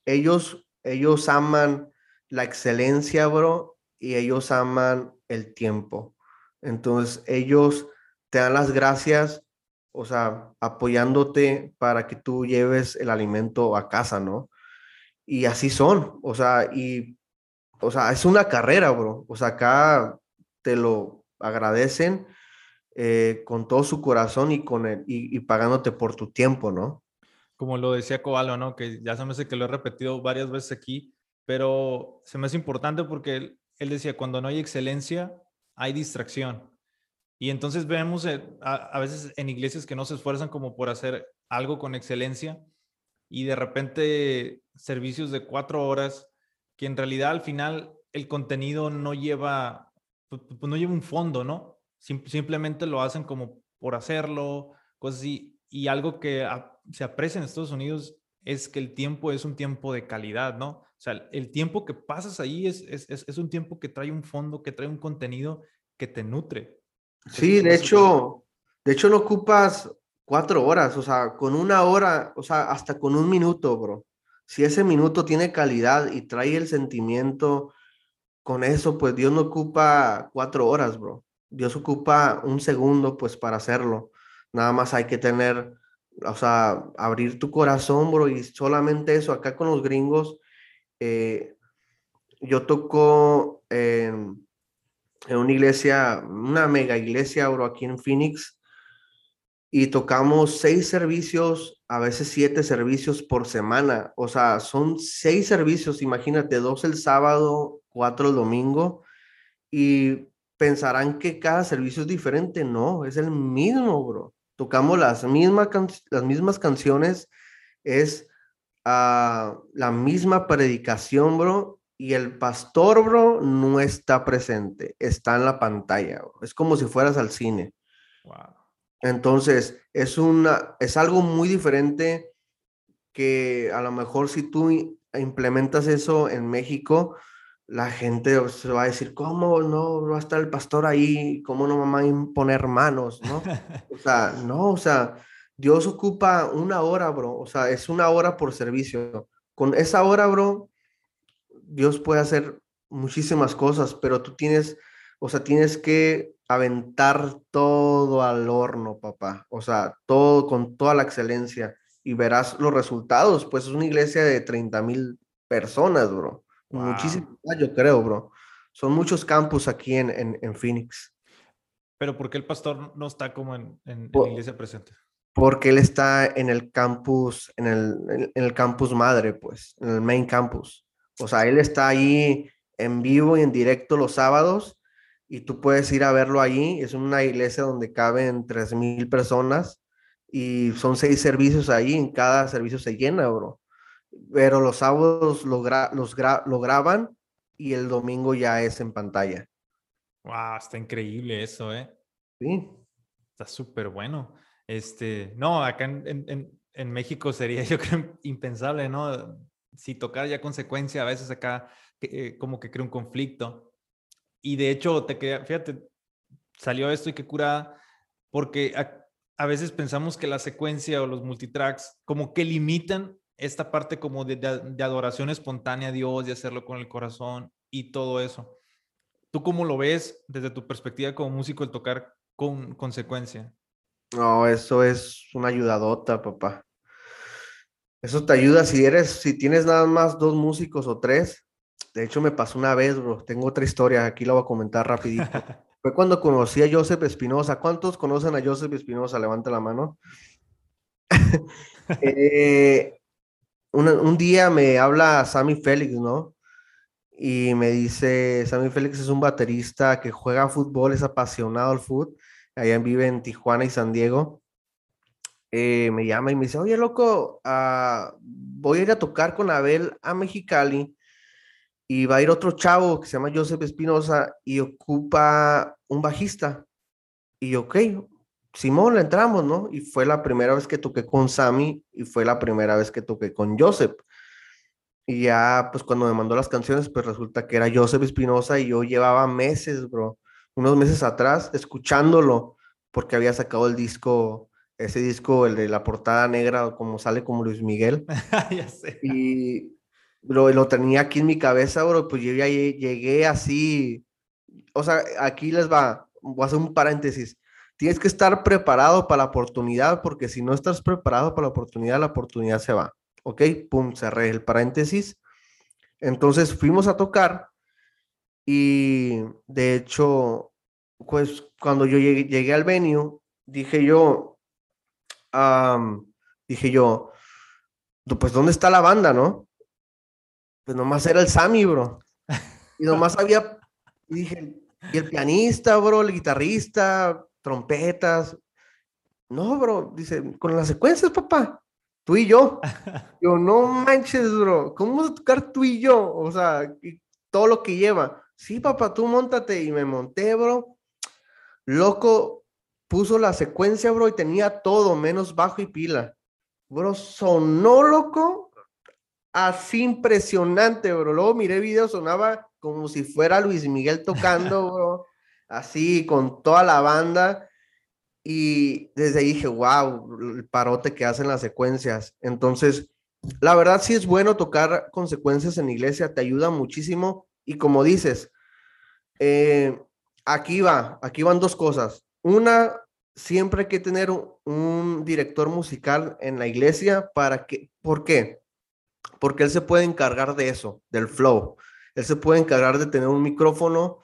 ellos, ellos aman la excelencia, bro, y ellos aman el tiempo. Entonces, ellos te dan las gracias, o sea, apoyándote para que tú lleves el alimento a casa, ¿no? Y así son, o sea, y, o sea, es una carrera, bro. O sea, acá te lo agradecen eh, con todo su corazón y, con el, y, pagándote por tu tiempo, ¿no? Como lo decía Cobalo, ¿no? Que ya se me hace que lo he repetido varias veces aquí, pero se me hace importante porque él, decía, cuando no hay excelencia, hay distracción. Y entonces vemos eh, a, veces en iglesias que no se esfuerzan como por hacer algo con excelencia y de repente servicios de cuatro horas que en realidad al final el contenido no lleva, pues, pues no lleva un fondo, ¿no? Simplemente lo hacen como por hacerlo, cosas así. Y algo que se aprecia en Estados Unidos es que el tiempo es un tiempo de calidad, ¿no? O sea, el tiempo que pasas ahí es, es, es un tiempo que trae un fondo, que trae un contenido que te nutre. Sí, de hecho, de hecho no ocupas cuatro horas, o sea, con una hora, o sea, hasta con un minuto, bro. Si ese minuto tiene calidad y trae el sentimiento, con eso, pues Dios no ocupa cuatro horas, bro. Dios ocupa un segundo, pues, para hacerlo. Nada más hay que tener, o sea, abrir tu corazón, bro, y solamente eso. Acá con los gringos, eh, yo toco en en una iglesia, una mega iglesia, bro, aquí en Phoenix, y tocamos seis servicios, a veces siete servicios por semana. O sea, son seis servicios, imagínate, dos el sábado, cuatro el domingo, y pensarán que cada servicio es diferente. No, es el mismo, bro. Tocamos las mismas, las mismas canciones, es ah, la misma predicación, bro, y el pastor, bro, no está presente, está en la pantalla. Es como si fueras al cine. Entonces, es, una, es algo muy diferente que a lo mejor si tú implementas eso en México, la gente se va a decir, ¿cómo no va a estar el pastor ahí? ¿Cómo no va a imponer manos? ¿no? o sea, no, o sea, Dios ocupa una hora, bro. O sea, es una hora por servicio. Con esa hora, bro, Dios puede hacer muchísimas cosas, pero tú tienes, o sea, tienes que aventar todo al horno, papá. O sea, todo con toda la excelencia y verás los resultados. Pues es una iglesia de 30 mil personas, bro. Muchísimo, yo creo, bro. Son muchos campus aquí en, en, Phoenix. Pero ¿por qué el pastor no está como en, en, la iglesia presente? Porque él está en el campus, en el, en el campus madre, pues, en el main campus. O sea, él está ahí en vivo y en directo los sábados y tú puedes ir a verlo ahí. Es una iglesia donde caben tres mil personas y son seis servicios ahí. En cada servicio se llena, bro. Pero los sábados lo, los lo graban y el domingo ya es en pantalla. Wow, está increíble eso, ¿eh? Sí. Está súper bueno. Este, no, acá en, en, en México sería, yo creo, impensable, ¿no? si tocar ya consecuencia, a veces acá eh, como que crea un conflicto. Y de hecho, te queda, fíjate, salió esto y qué cura, porque a, veces pensamos que la secuencia o los multitracks como que limitan esta parte como de, de, adoración espontánea a Dios, de hacerlo con el corazón y todo eso. ¿Tú cómo lo ves desde tu perspectiva como músico el tocar con consecuencia? No, eso es una ayudadota, papá. Eso te ayuda si eres, si tienes nada más dos músicos o tres. De hecho, me pasó una vez, bro. Tengo otra historia, aquí la voy a comentar rapidito. Fue cuando conocí a Joseph Espinosa. ¿Cuántos conocen a Joseph Espinosa? Levanta la mano. Eh, un, día me habla Sammy Félix, ¿no? Y me dice, Sammy Félix es un baterista que juega fútbol, es apasionado al fútbol. Allá vive en Tijuana y San Diego. Eh, me llama y me dice, oye, loco, ah, voy a ir a tocar con Abel a Mexicali y va a ir otro chavo que se llama Joseph Espinosa y ocupa un bajista. Y ok, Simón, le entramos, ¿no? Y fue la primera vez que toqué con Sammy y fue la primera vez que toqué con Joseph. Y ya, pues cuando me mandó las canciones, pues resulta que era Joseph Espinosa y yo llevaba meses, bro, unos meses atrás, escuchándolo, porque había sacado el disco ese disco, el de la portada negra, como sale como Luis Miguel. ya sé. Y lo, lo, tenía aquí en mi cabeza, bro, pues yo ya llegué así. O sea, aquí les va, voy a hacer un paréntesis. Tienes que estar preparado para la oportunidad, porque si no estás preparado para la oportunidad, la oportunidad se va. ¿Ok? Pum, cerré el paréntesis. Entonces fuimos a tocar y de hecho, pues cuando yo llegué, llegué al venue, dije yo, dije yo, pues ¿dónde está la banda, no? pues nomás era el Sammy, bro. Y nomás había, y dije, y el pianista, bro, el guitarrista, trompetas. No, bro, dice, con las secuencias, papá, tú y yo. Yo, no manches, bro, ¿cómo vas a tocar tú y yo? O sea, todo lo que lleva. Sí, papá, tú montate. Y me monté, bro. Loco, puso la secuencia, bro, y tenía todo, menos bajo y pila. Bro, sonó loco, así impresionante, bro. Luego miré video, sonaba como si fuera Luis Miguel tocando, bro. Así, con toda la banda. Y desde ahí dije, wow, el parote que hacen las secuencias. Entonces, la verdad sí es bueno tocar consecuencias en iglesia, te ayuda muchísimo. Y como dices, eh, aquí va, aquí van dos cosas. Una, siempre hay que tener un, director musical en la iglesia para que, ¿por qué? Porque él se puede encargar de eso, del flow. Él se puede encargar de tener un micrófono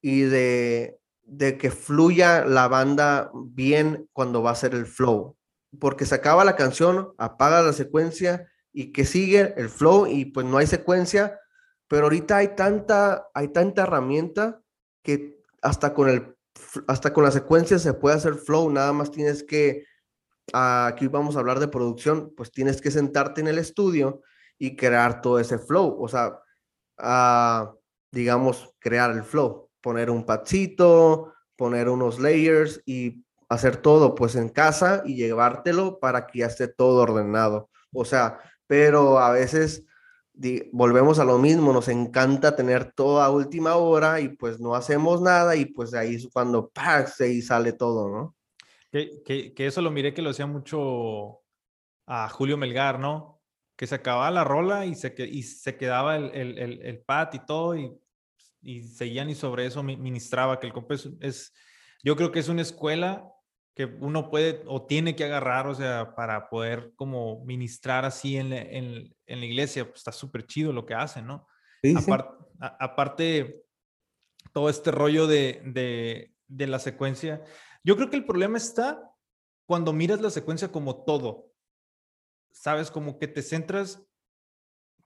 y de, de que fluya la banda bien cuando va a ser el flow. Porque se acaba la canción, apaga la secuencia y que sigue el flow y pues no hay secuencia, pero ahorita hay tanta, hay tanta herramienta que hasta con el, hasta con la secuencia se puede hacer flow, nada más tienes que, ah, aquí vamos a hablar de producción, pues tienes que sentarte en el estudio y crear todo ese flow, o sea, uh, digamos, crear el flow, poner un patcito, poner unos layers y hacer todo pues en casa y llevártelo para que ya esté todo ordenado. O sea, pero a veces volvemos a lo mismo, nos encanta tener todo a última hora y pues no hacemos nada y pues ahí es cuando pase y sale todo, ¿no? Que, que, que, eso lo miré que lo hacía mucho a Julio Melgar, ¿no? Que se acababa la rola y se, y se quedaba el, el, el, el pat y todo y, y seguían y sobre eso ministraba, que el compa es, yo creo que es una escuela que uno puede o tiene que agarrar, o sea, para poder como ministrar así en, en, en la iglesia, pues está súper chido lo que hacen, ¿no? aparte, todo este rollo de, de, de, la secuencia, yo creo que el problema está cuando miras la secuencia como todo, ¿sabes? Como que te centras,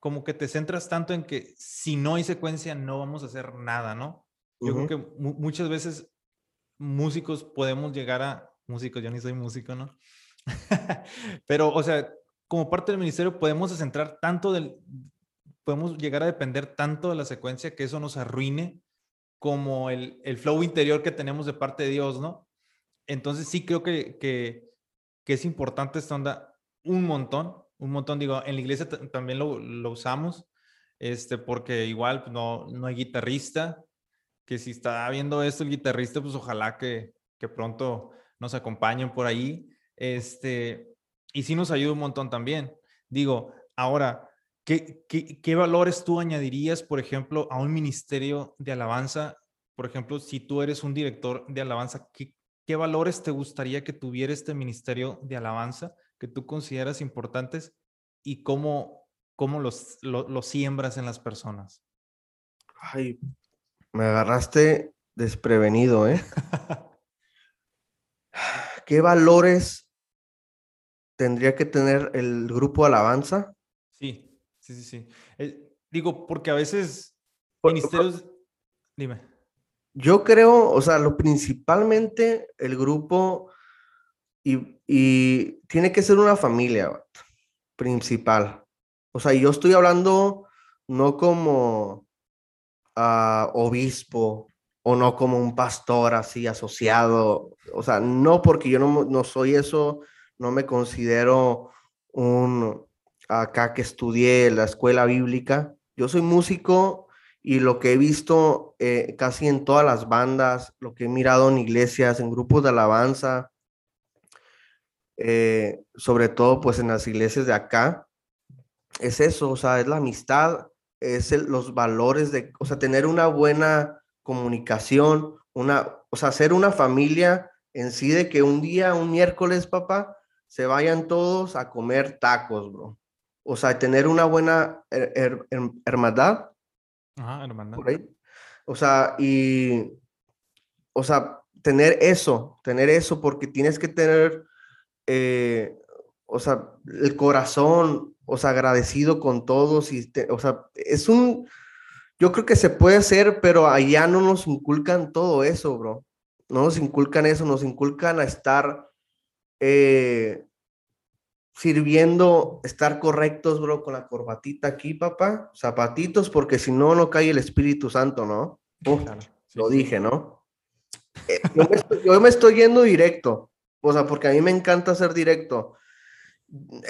como que te centras tanto en que si no hay secuencia no vamos a hacer nada, ¿no? Yo creo que muchas veces músicos podemos llegar a, músico, yo ni soy músico, ¿no? Pero, o sea, como parte del ministerio podemos centrar tanto del, podemos llegar a depender tanto de la secuencia que eso nos arruine como el, el flow interior que tenemos de parte de Dios, ¿no? Entonces sí creo que, que, que es importante esta onda un montón, un montón, digo, en la iglesia también lo, usamos, este, porque igual pues, no, no hay guitarrista, que si está viendo esto el guitarrista, pues ojalá que, que pronto nos acompañen por ahí. Este, y sí nos ayuda un montón también. Digo, ahora, ¿qué, qué, valores tú añadirías, por ejemplo, a un ministerio de alabanza? Por ejemplo, si tú eres un director de alabanza, ¿qué, qué valores te gustaría que tuviera este ministerio de alabanza que tú consideras importantes y cómo, cómo los, los siembras en las personas? Ay, me agarraste desprevenido, ¿eh? ¿qué valores tendría que tener el grupo Alabanza? Sí, sí, sí, sí. Eh, digo, porque a veces ministerios... Dime. Yo creo, o sea, lo principalmente el grupo y, y tiene que ser una familia principal. O sea, yo estoy hablando no como uh, obispo o no como un pastor así asociado. O sea, no porque yo no, no soy eso, no me considero un acá que estudié la escuela bíblica. Yo soy músico y lo que he visto eh, casi en todas las bandas, lo que he mirado en iglesias, en grupos de alabanza, eh, sobre todo pues en las iglesias de acá, es eso, o sea, es la amistad, es los valores de, o sea, tener una buena comunicación, una, o sea, ser una familia en sí de que un día, un miércoles, papá, se vayan todos a comer tacos, bro. O sea, tener una buena hermandad. Ajá, hermandad. O sea, y, o sea, tener eso, tener eso, porque tienes que tener, eh, o sea, el corazón, o sea, agradecido con todos y, o sea, es un, yo creo que se puede hacer, pero allá no nos inculcan todo eso, bro. No nos inculcan eso, nos inculcan a estar eh, sirviendo, estar correctos, bro, con la corbatita aquí, papá, zapatitos, porque si no, no cae el Espíritu Santo, ¿no? lo dije, ¿no? Eh, yo, me estoy, yendo directo, o sea, porque a mí me encanta ser directo.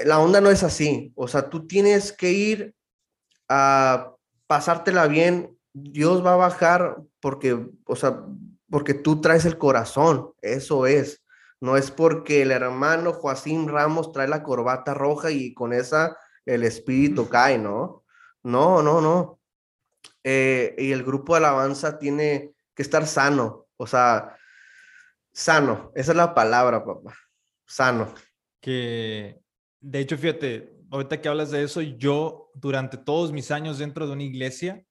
La onda no es así, o sea, tú tienes que ir a pasártela bien, Dios va a bajar porque, o sea, porque tú traes el corazón, eso es. No es porque el hermano Joacín Ramos trae la corbata roja y con esa el espíritu cae, ¿no? No, no, no. Eh, y el grupo de alabanza tiene que estar sano, o sea, sano, esa es la palabra, papá, sano. Que, de hecho, fíjate, ahorita que hablas de eso, yo durante todos mis años dentro de una iglesia,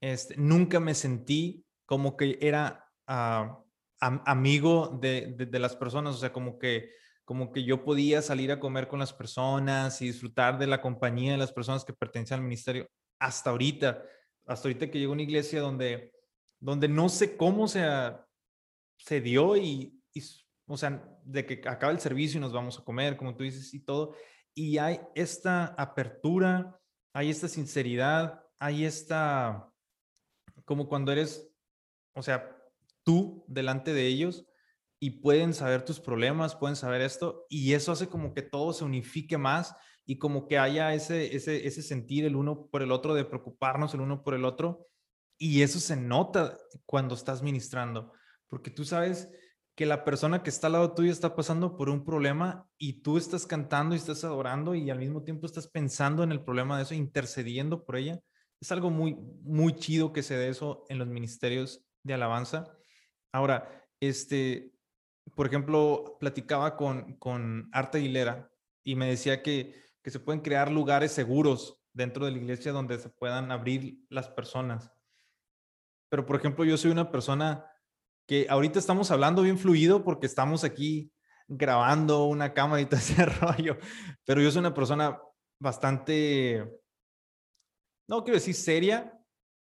este, nunca me sentí como que era uh, amigo de, de, las personas, o sea, como que, como que yo podía salir a comer con las personas y disfrutar de la compañía de las personas que pertenecían al ministerio hasta ahorita, hasta ahorita que llegó a una iglesia donde, donde no sé cómo se, se dio y, y, o sea, de que acaba el servicio y nos vamos a comer, como tú dices, y todo, y hay esta apertura, hay esta sinceridad, hay esta, como cuando eres, o sea, tú delante de ellos y pueden saber tus problemas, pueden saber esto y eso hace como que todo se unifique más y como que haya ese, ese, ese sentir el uno por el otro, de preocuparnos el uno por el otro y eso se nota cuando estás ministrando, porque tú sabes que la persona que está al lado tuyo está pasando por un problema y tú estás cantando y estás adorando y al mismo tiempo estás pensando en el problema de eso, intercediendo por ella. Es algo muy, muy chido que se dé eso en los ministerios de alabanza Ahora, este, por ejemplo, platicaba con, con Arte Aguilera y me decía que, que se pueden crear lugares seguros dentro de la iglesia donde se puedan abrir las personas. Pero, por ejemplo, yo soy una persona que ahorita estamos hablando bien fluido porque estamos aquí grabando una cámara y todo ese rollo, pero yo soy una persona bastante, no quiero decir seria,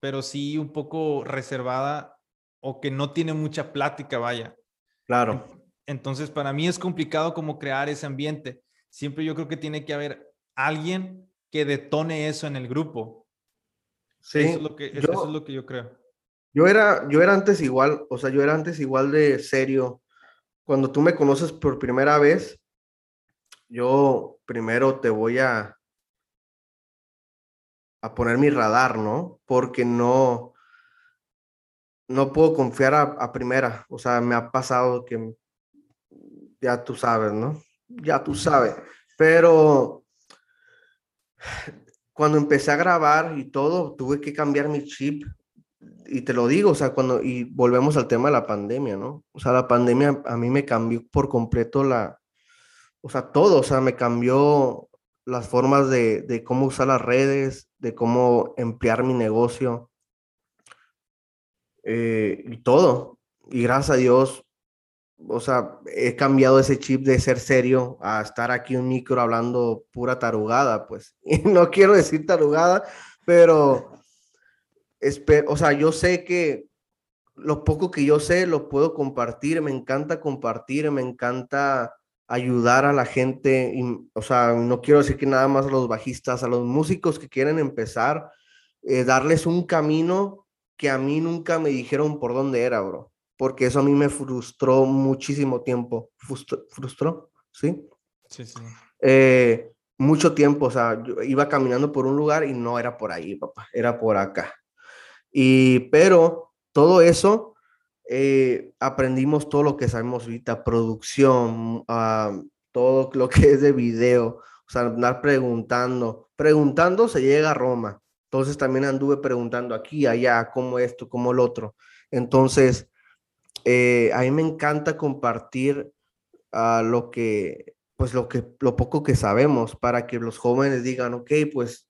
pero sí un poco reservada o que no tiene mucha plática, vaya. Claro. Entonces, para mí es complicado como crear ese ambiente. Siempre yo creo que tiene que haber alguien que detone eso en el grupo. Sí. Eso es lo que, yo, eso es lo que yo creo. Yo era, yo era antes igual, o sea, yo era antes igual de serio. Cuando tú me conoces por primera vez, yo primero te voy a, a poner mi radar, ¿no? Porque no, no puedo confiar a, primera. O sea, me ha pasado que ya tú sabes, ¿no? Ya tú sabes. Pero cuando empecé a grabar y todo, tuve que cambiar mi chip. Y te lo digo, o sea, cuando, y volvemos al tema de la pandemia, ¿no? O sea, la pandemia a mí me cambió por completo la, o sea, todo, o sea, me cambió las formas de, de cómo usar las redes, de cómo emplear mi negocio. Eh, y todo. Y gracias a Dios, o sea, he cambiado ese chip de ser serio a estar aquí un micro hablando pura tarugada, pues. Y no quiero decir tarugada, pero, o sea, yo sé que lo poco que yo sé lo puedo compartir, me encanta compartir, me encanta ayudar a la gente, y, o sea, no quiero decir que nada más a los bajistas, a los músicos que quieren empezar, eh, darles un camino que a mí nunca me dijeron por dónde era, bro. Porque eso a mí me frustró muchísimo tiempo. ¿Frustró? ¿Sí? Sí, sí. Eh, mucho tiempo, o sea, yo iba caminando por un lugar y no era por ahí, papá, era por acá. Pero todo eso, eh, aprendimos todo lo que sabemos ahorita, producción, ah, todo lo que es de video, andar preguntando. Preguntando se llega a Roma. Entonces también anduve preguntando aquí, allá, cómo esto, cómo el otro. Entonces, eh, a mí me encanta compartir uh, lo que, pues lo que, lo poco que sabemos para que los jóvenes digan, ok, pues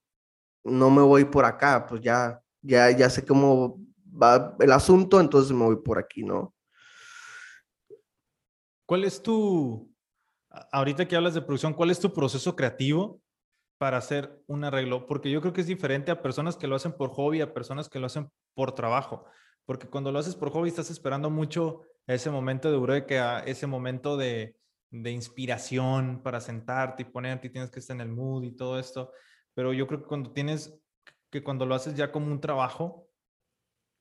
no me voy por acá, pues ya, ya, ya sé cómo va el asunto, entonces me voy por aquí, ¿no? ¿Cuál es tu, ahorita que hablas de producción, ¿cuál es tu proceso creativo para hacer un arreglo? Porque yo creo que es diferente a personas que lo hacen por hobby, a personas que lo hacen por trabajo. Porque cuando lo haces por hobby estás esperando mucho ese momento de eureka, ese momento de, de inspiración para sentarte y ponerte y tienes que estar en el mood y todo esto. Pero yo creo que cuando tienes, que cuando lo haces ya como un trabajo,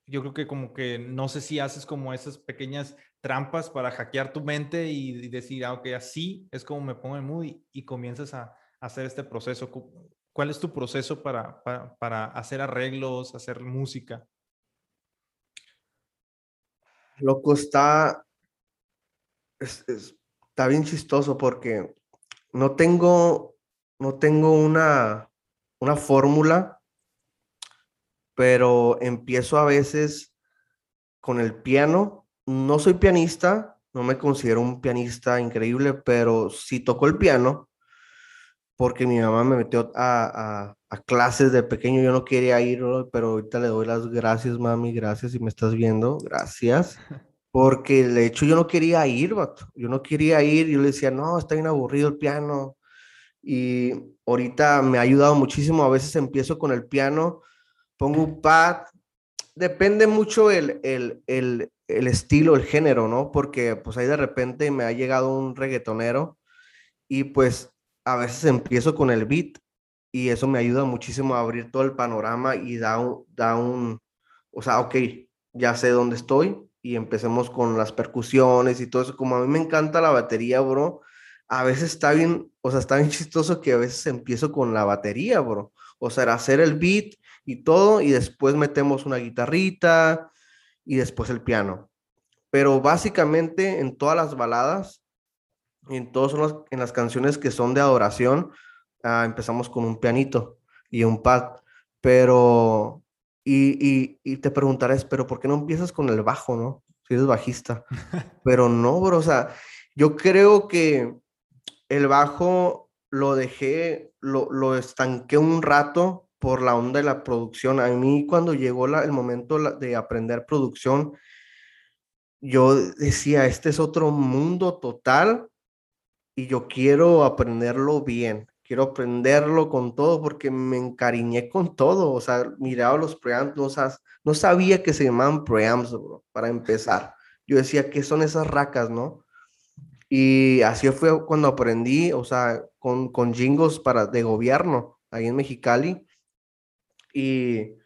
yo creo que como que no sé si haces como esas pequeñas trampas para hackear tu mente y, decir, ah, ok, así es como me pongo en mood y, comienzas a, hacer este proceso. ¿Cuál es tu proceso para, para, hacer arreglos, hacer música? Loco, está, está bien chistoso porque no tengo, no tengo una, una fórmula, pero empiezo a veces con el piano no soy pianista, no me considero un pianista increíble, pero sí toco el piano porque mi mamá me metió a, clases de pequeño. Yo no quería ir, pero ahorita le doy las gracias, mami, gracias si me estás viendo, gracias. Porque de hecho yo no quería ir, vato. Yo no quería ir. Yo le decía, no, está bien aburrido el piano. Y ahorita me ha ayudado muchísimo. A veces empiezo con el piano, pongo un pad. Depende mucho el, el, el, el estilo, el género, ¿no? Porque pues ahí de repente me ha llegado un reggaetonero y pues a veces empiezo con el beat y eso me ayuda muchísimo a abrir todo el panorama y da un, da un, o sea, ok, ya sé dónde estoy y empecemos con las percusiones y todo eso. Como a mí me encanta la batería, bro, a veces está bien, o sea, está bien chistoso que a veces empiezo con la batería, bro. O sea, hacer el beat y todo y después metemos una guitarrita y después el piano. Pero básicamente en todas las baladas, en todas las, en las canciones que son de adoración, ah, empezamos con un pianito y un pad. Pero, y, y, te preguntarás, pero ¿por qué no empiezas con el bajo, no? Si eres bajista. pero no, bro, o sea, yo creo que el bajo lo dejé, lo, lo estanqué un rato por la onda de la producción. A mí cuando llegó el momento de aprender producción, yo decía, este es otro mundo total y yo quiero aprenderlo bien, quiero aprenderlo con todo porque me encariñé con todo, o sea, miraba los preamps, no, no sabía que se llamaban preamps, para empezar. Yo decía, ¿qué son esas racas, no? Y así fue cuando aprendí, o sea, con, con jingos para, de gobierno, ahí en Mexicali, y,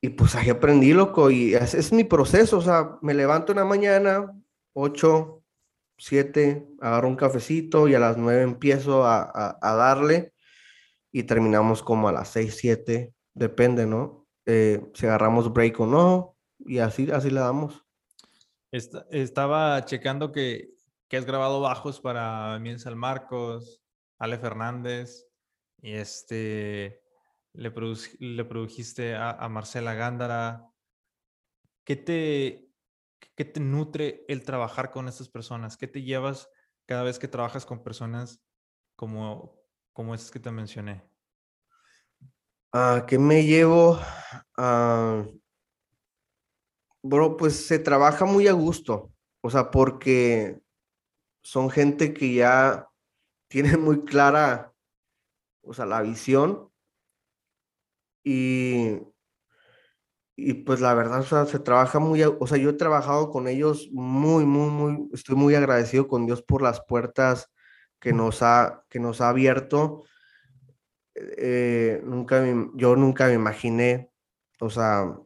y pues ahí aprendí, loco, y es mi proceso, o sea, me levanto una mañana, 8, 7, agarro un cafecito y a las 9 empiezo a, a, darle y terminamos como a las 6, 7, depende, ¿no? Eh, si agarramos break o no, y así, así le damos. estaba checando que, que has grabado bajos para Miensal Marcos, Ale Fernández, y este, le, le produjiste a, Marcela Gándara. ¿Qué te, ¿Qué te nutre el trabajar con estas personas? ¿Qué te llevas cada vez que trabajas con personas como, como esas que te mencioné? Uh, ¿Qué me llevo? Uh, bro, pues se trabaja muy a gusto. O sea, porque son gente que ya tiene muy clara, o sea, la visión y, y pues la verdad, o sea, se trabaja muy, o sea, yo he trabajado con ellos muy, muy, muy, estoy muy agradecido con Dios por las puertas que nos ha, que nos ha abierto. Eh, nunca yo nunca me imaginé, o sea,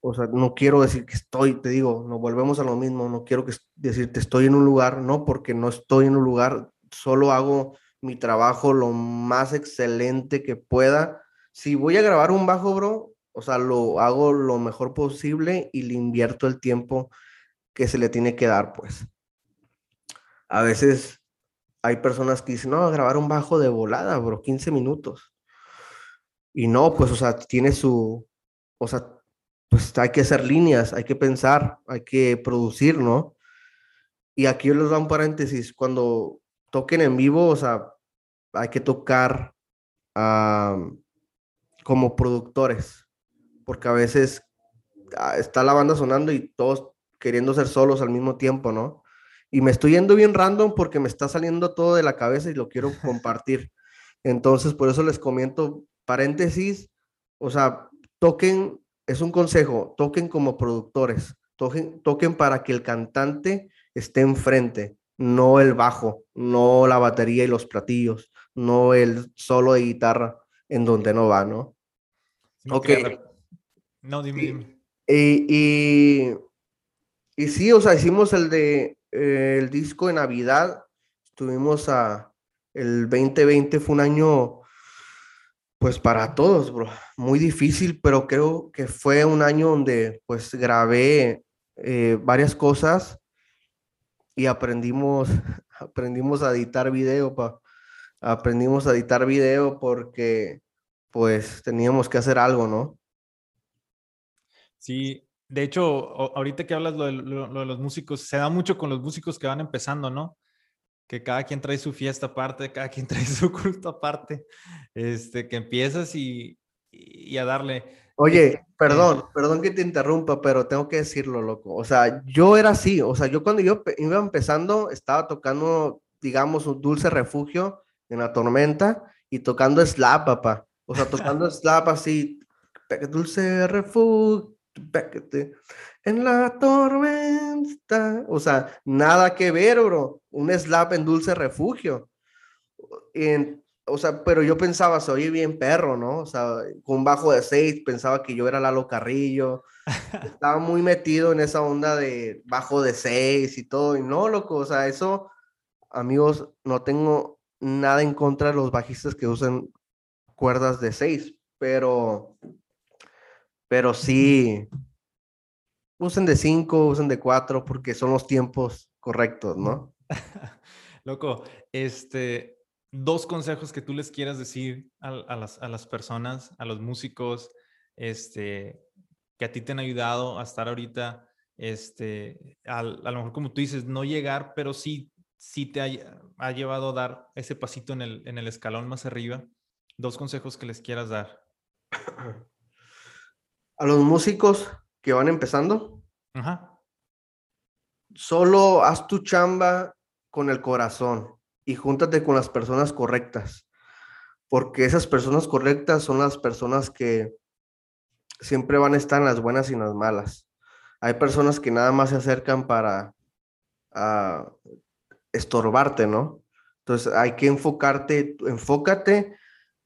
o sea, no quiero decir que estoy, te digo, no volvemos a lo mismo, no quiero que decirte estoy en un lugar, no, porque no estoy en un lugar, solo hago mi trabajo lo más excelente que pueda si voy a grabar un bajo, bro, o sea, lo hago lo mejor posible y le invierto el tiempo que se le tiene que dar, pues. A veces hay personas que dicen, no, grabar un bajo de volada, bro, 15 minutos. Y no, pues, o sea, tiene su, o sea, pues hay que hacer líneas, hay que pensar, hay que producir, ¿no? Y aquí yo les doy un paréntesis, cuando toquen en vivo, o sea, hay que tocar como productores, porque a veces ah, está la banda sonando y todos queriendo ser solos al mismo tiempo, ¿no? y me estoy yendo bien random porque me está saliendo todo de la cabeza y lo quiero compartir. Entonces, por eso les comento paréntesis, o sea, toquen, es un consejo, toquen como productores, toquen, toquen para que el cantante esté enfrente, no el bajo, no la batería y los platillos, no el solo de guitarra en donde no va, ¿no? Ok. No, dime, Y, y, sí, o sea, hicimos el de eh, el disco de Navidad, estuvimos a, el 2020 fue un año, pues para todos, bro, muy difícil, pero creo que fue un año donde pues grabé eh, varias cosas y aprendimos, aprendimos a editar video, pa. aprendimos a editar video porque pues teníamos que hacer algo, ¿no? Sí, de hecho, ahorita que hablas lo de, los músicos, se da mucho con los músicos que van empezando, ¿no? Que cada quien trae su fiesta aparte, cada quien trae su culto aparte, este, que empiezas y, y a darle. Oye, perdón, perdón que te interrumpa, pero tengo que decirlo, loco. O sea, yo era así, o sea, yo cuando yo iba empezando, estaba tocando, digamos, un dulce refugio en la tormenta y tocando slap, papá. O sea, tocando slap así, dulce refugio, en la tormenta. O sea, nada que ver, bro. Un slap en dulce refugio. En, o sea, pero yo pensaba, soy bien perro, ¿no? O sea, con bajo de seis, pensaba que yo era Lalo Carrillo. Estaba muy metido en esa onda de bajo de seis y todo. Y no, loco, o sea, eso, amigos, no tengo nada en contra de los bajistas que usen cuerdas de seis, pero, pero sí, usen de cinco, usen de cuatro, porque son los tiempos correctos, ¿no? Loco, este, dos consejos que tú les quieras decir a, las, personas, a los músicos, este, que a ti te han ayudado a estar ahorita, este, a, lo mejor como tú dices, no llegar, pero sí, sí te ha, llevado a dar ese pasito en el, en el escalón más arriba. Dos consejos que les quieras dar. A los músicos que van empezando, Ajá. solo haz tu chamba con el corazón y júntate con las personas correctas, porque esas personas correctas son las personas que siempre van a estar en las buenas y en las malas. Hay personas que nada más se acercan para ah, estorbarte, ¿no? Entonces hay que enfocarte, enfócate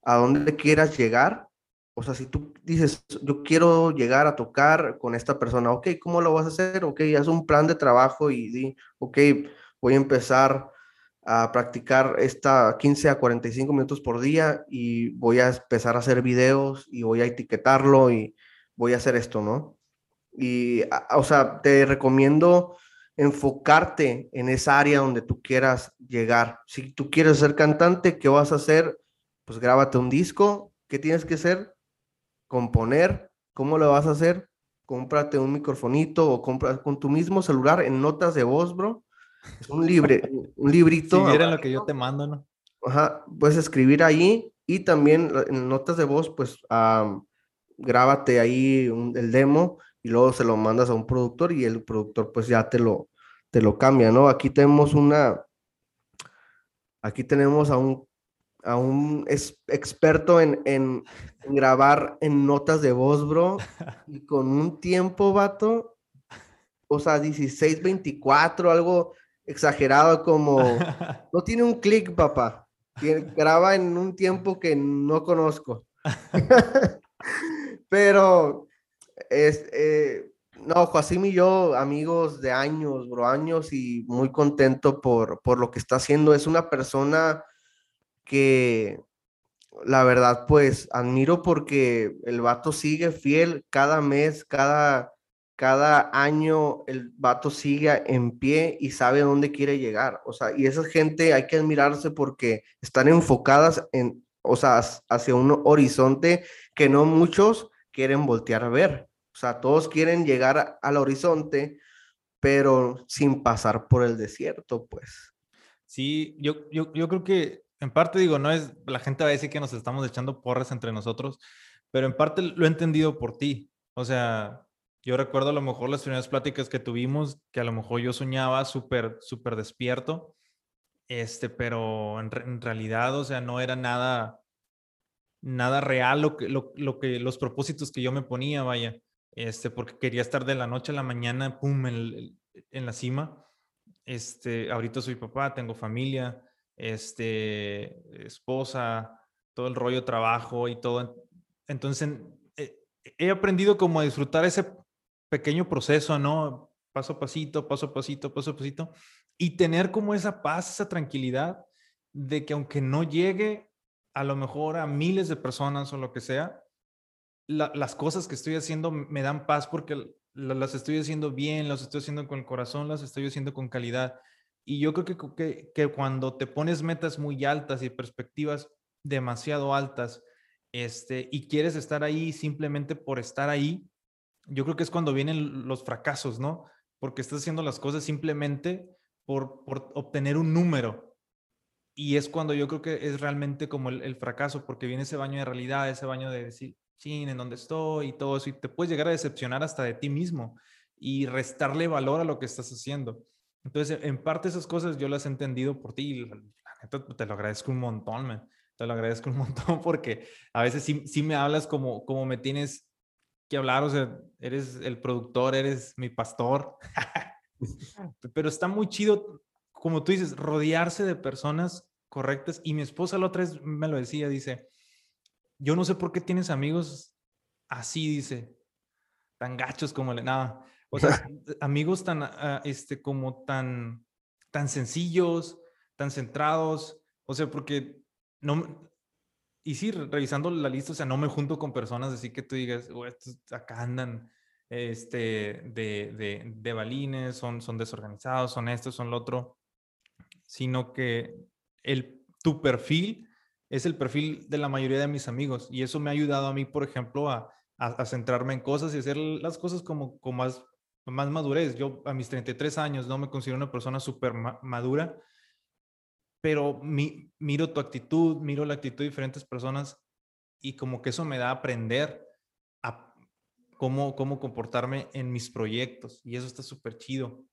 a dónde quieras llegar. O sea, si tú dices, yo quiero llegar a tocar con esta persona, ok, ¿cómo lo vas a hacer? Ok, haz un plan de trabajo y di, ok, voy a empezar a practicar esta 15 a 45 minutos por día y voy a empezar a hacer videos y voy a etiquetarlo y voy a hacer esto, ¿no? Y, o sea, te recomiendo enfocarte en esa área donde tú quieras llegar. Si tú quieres ser cantante, ¿qué vas a hacer? Pues grábate un disco. ¿Qué tienes que hacer? Componer. ¿Cómo lo vas a hacer? Cómprate un microfonito o compra con tu mismo celular en notas de voz, bro es un, libre, un librito. Si vieran lo que yo te mando, ¿no? Ajá, puedes escribir ahí y también en notas de voz, pues grábate ahí el demo y luego se lo mandas a un productor y el productor pues ya te lo, te lo cambia, ¿no? Aquí tenemos una, aquí tenemos a un, a un experto en, en, en grabar en notas de voz, bro, y con un tiempo, vato, o sea, 16, 24, algo exagerado como, no tiene un clic, papá. graba en un tiempo que no conozco. Pero, es, eh, no, Joasim y yo, amigos de años, bro, años y muy contento por, por lo que está haciendo. Es una persona que, la verdad, pues admiro porque el vato sigue fiel cada mes, cada, cada año el vato sigue en pie y sabe dónde quiere llegar. O sea, y esa gente hay que admirarse porque están enfocadas en, o sea, hacia un horizonte que no muchos quieren voltear a ver. O sea, todos quieren llegar al horizonte, pero sin pasar por el desierto, pues. Sí, yo, yo, yo creo que en parte digo, no es, la gente va a decir que nos estamos echando porras entre nosotros, pero en parte lo he entendido por ti. O sea, Yo recuerdo a lo mejor las primeras pláticas que tuvimos, que a lo mejor yo soñaba súper, súper despierto, este, pero en, realidad, o sea, no era nada, nada real lo que, lo, lo, que, los propósitos que yo me ponía, vaya, este, porque quería estar de la noche a la mañana, pum, en, en la cima. Este, ahorita soy papá, tengo familia, este, esposa, todo el rollo trabajo y todo. Entonces, eh, he aprendido como a disfrutar ese pequeño proceso, ¿no? Paso a pasito, paso a pasito, paso a pasito, y tener como esa paz, esa tranquilidad de que aunque no llegue a lo mejor a miles de personas o lo que sea, las cosas que estoy haciendo me dan paz porque las estoy haciendo bien, las estoy haciendo con el corazón, las estoy haciendo con calidad. Y yo creo que, que, que cuando te pones metas muy altas y perspectivas demasiado altas, este, y quieres estar ahí simplemente por estar ahí, yo creo que es cuando vienen los fracasos, ¿no? Porque estás haciendo las cosas simplemente por, por obtener un número. Y es cuando yo creo que es realmente como el, el, fracaso, porque viene ese baño de realidad, ese baño de decir, sí, en dónde estoy y todo eso, y te puedes llegar a decepcionar hasta de ti mismo y restarle valor a lo que estás haciendo. Entonces, en parte esas cosas yo las he entendido por ti y la neta te lo agradezco un montón, man. Te lo agradezco un montón porque a veces sí, sí me hablas como, como me tienes que hablar, o sea, eres el productor, eres mi pastor. Pero está muy chido, como tú dices, rodearse de personas correctas. Y mi esposa la otra vez me lo decía, dice, yo no sé por qué tienes amigos así, dice, tan gachos como le, nada. O sea, amigos tan, uh, este, como tan, tan sencillos, tan centrados. O sea, porque no, y sí, revisando la lista, o sea, no me junto con personas así que tú digas, oh, estos acá andan este, de, de, de, balines, son, son desorganizados, son esto, son lo otro, sino que el, tu perfil es el perfil de la mayoría de mis amigos y eso me ha ayudado a mí, por ejemplo, a, a, a centrarme en cosas y hacer las cosas como con más, más madurez. Yo a mis 33 años no me considero una persona súper ma madura, pero mi, miro tu actitud, miro la actitud de diferentes personas y como que eso me da a aprender a cómo, cómo comportarme en mis proyectos y eso está súper chido.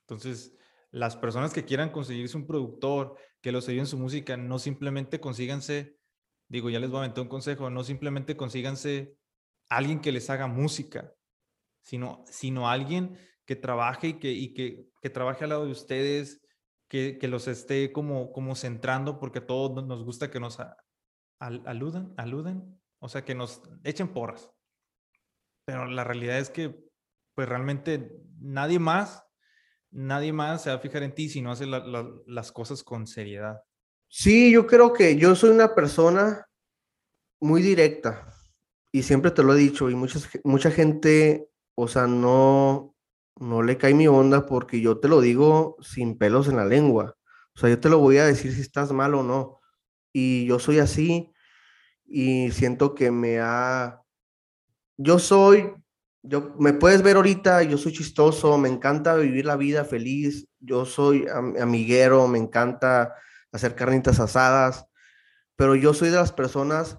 Entonces, las personas que quieran conseguirse un productor, que los ayude en su música, no simplemente consíganse, digo, ya les voy a aventar un consejo, no simplemente consíganse alguien que les haga música, sino, sino alguien que trabaje y que, y que, que trabaje al lado de ustedes, que, que, los esté como, como centrando, porque a todos nos gusta que nos aludan, aluden, o sea, que nos echen porras. Pero la realidad es que, pues realmente nadie más, nadie más se va a fijar en ti si no hace la, la, las cosas con seriedad. Sí, yo creo que yo soy una persona muy directa y siempre te lo he dicho y muchas, mucha gente, o sea, no, no le cae mi onda porque yo te lo digo sin pelos en la lengua. O sea, yo te lo voy a decir si estás mal o no. Y yo soy así y siento que me ha... Yo soy, yo me puedes ver ahorita, yo soy chistoso, me encanta vivir la vida feliz, yo soy amiguero, me encanta hacer carnitas asadas, pero yo soy de las personas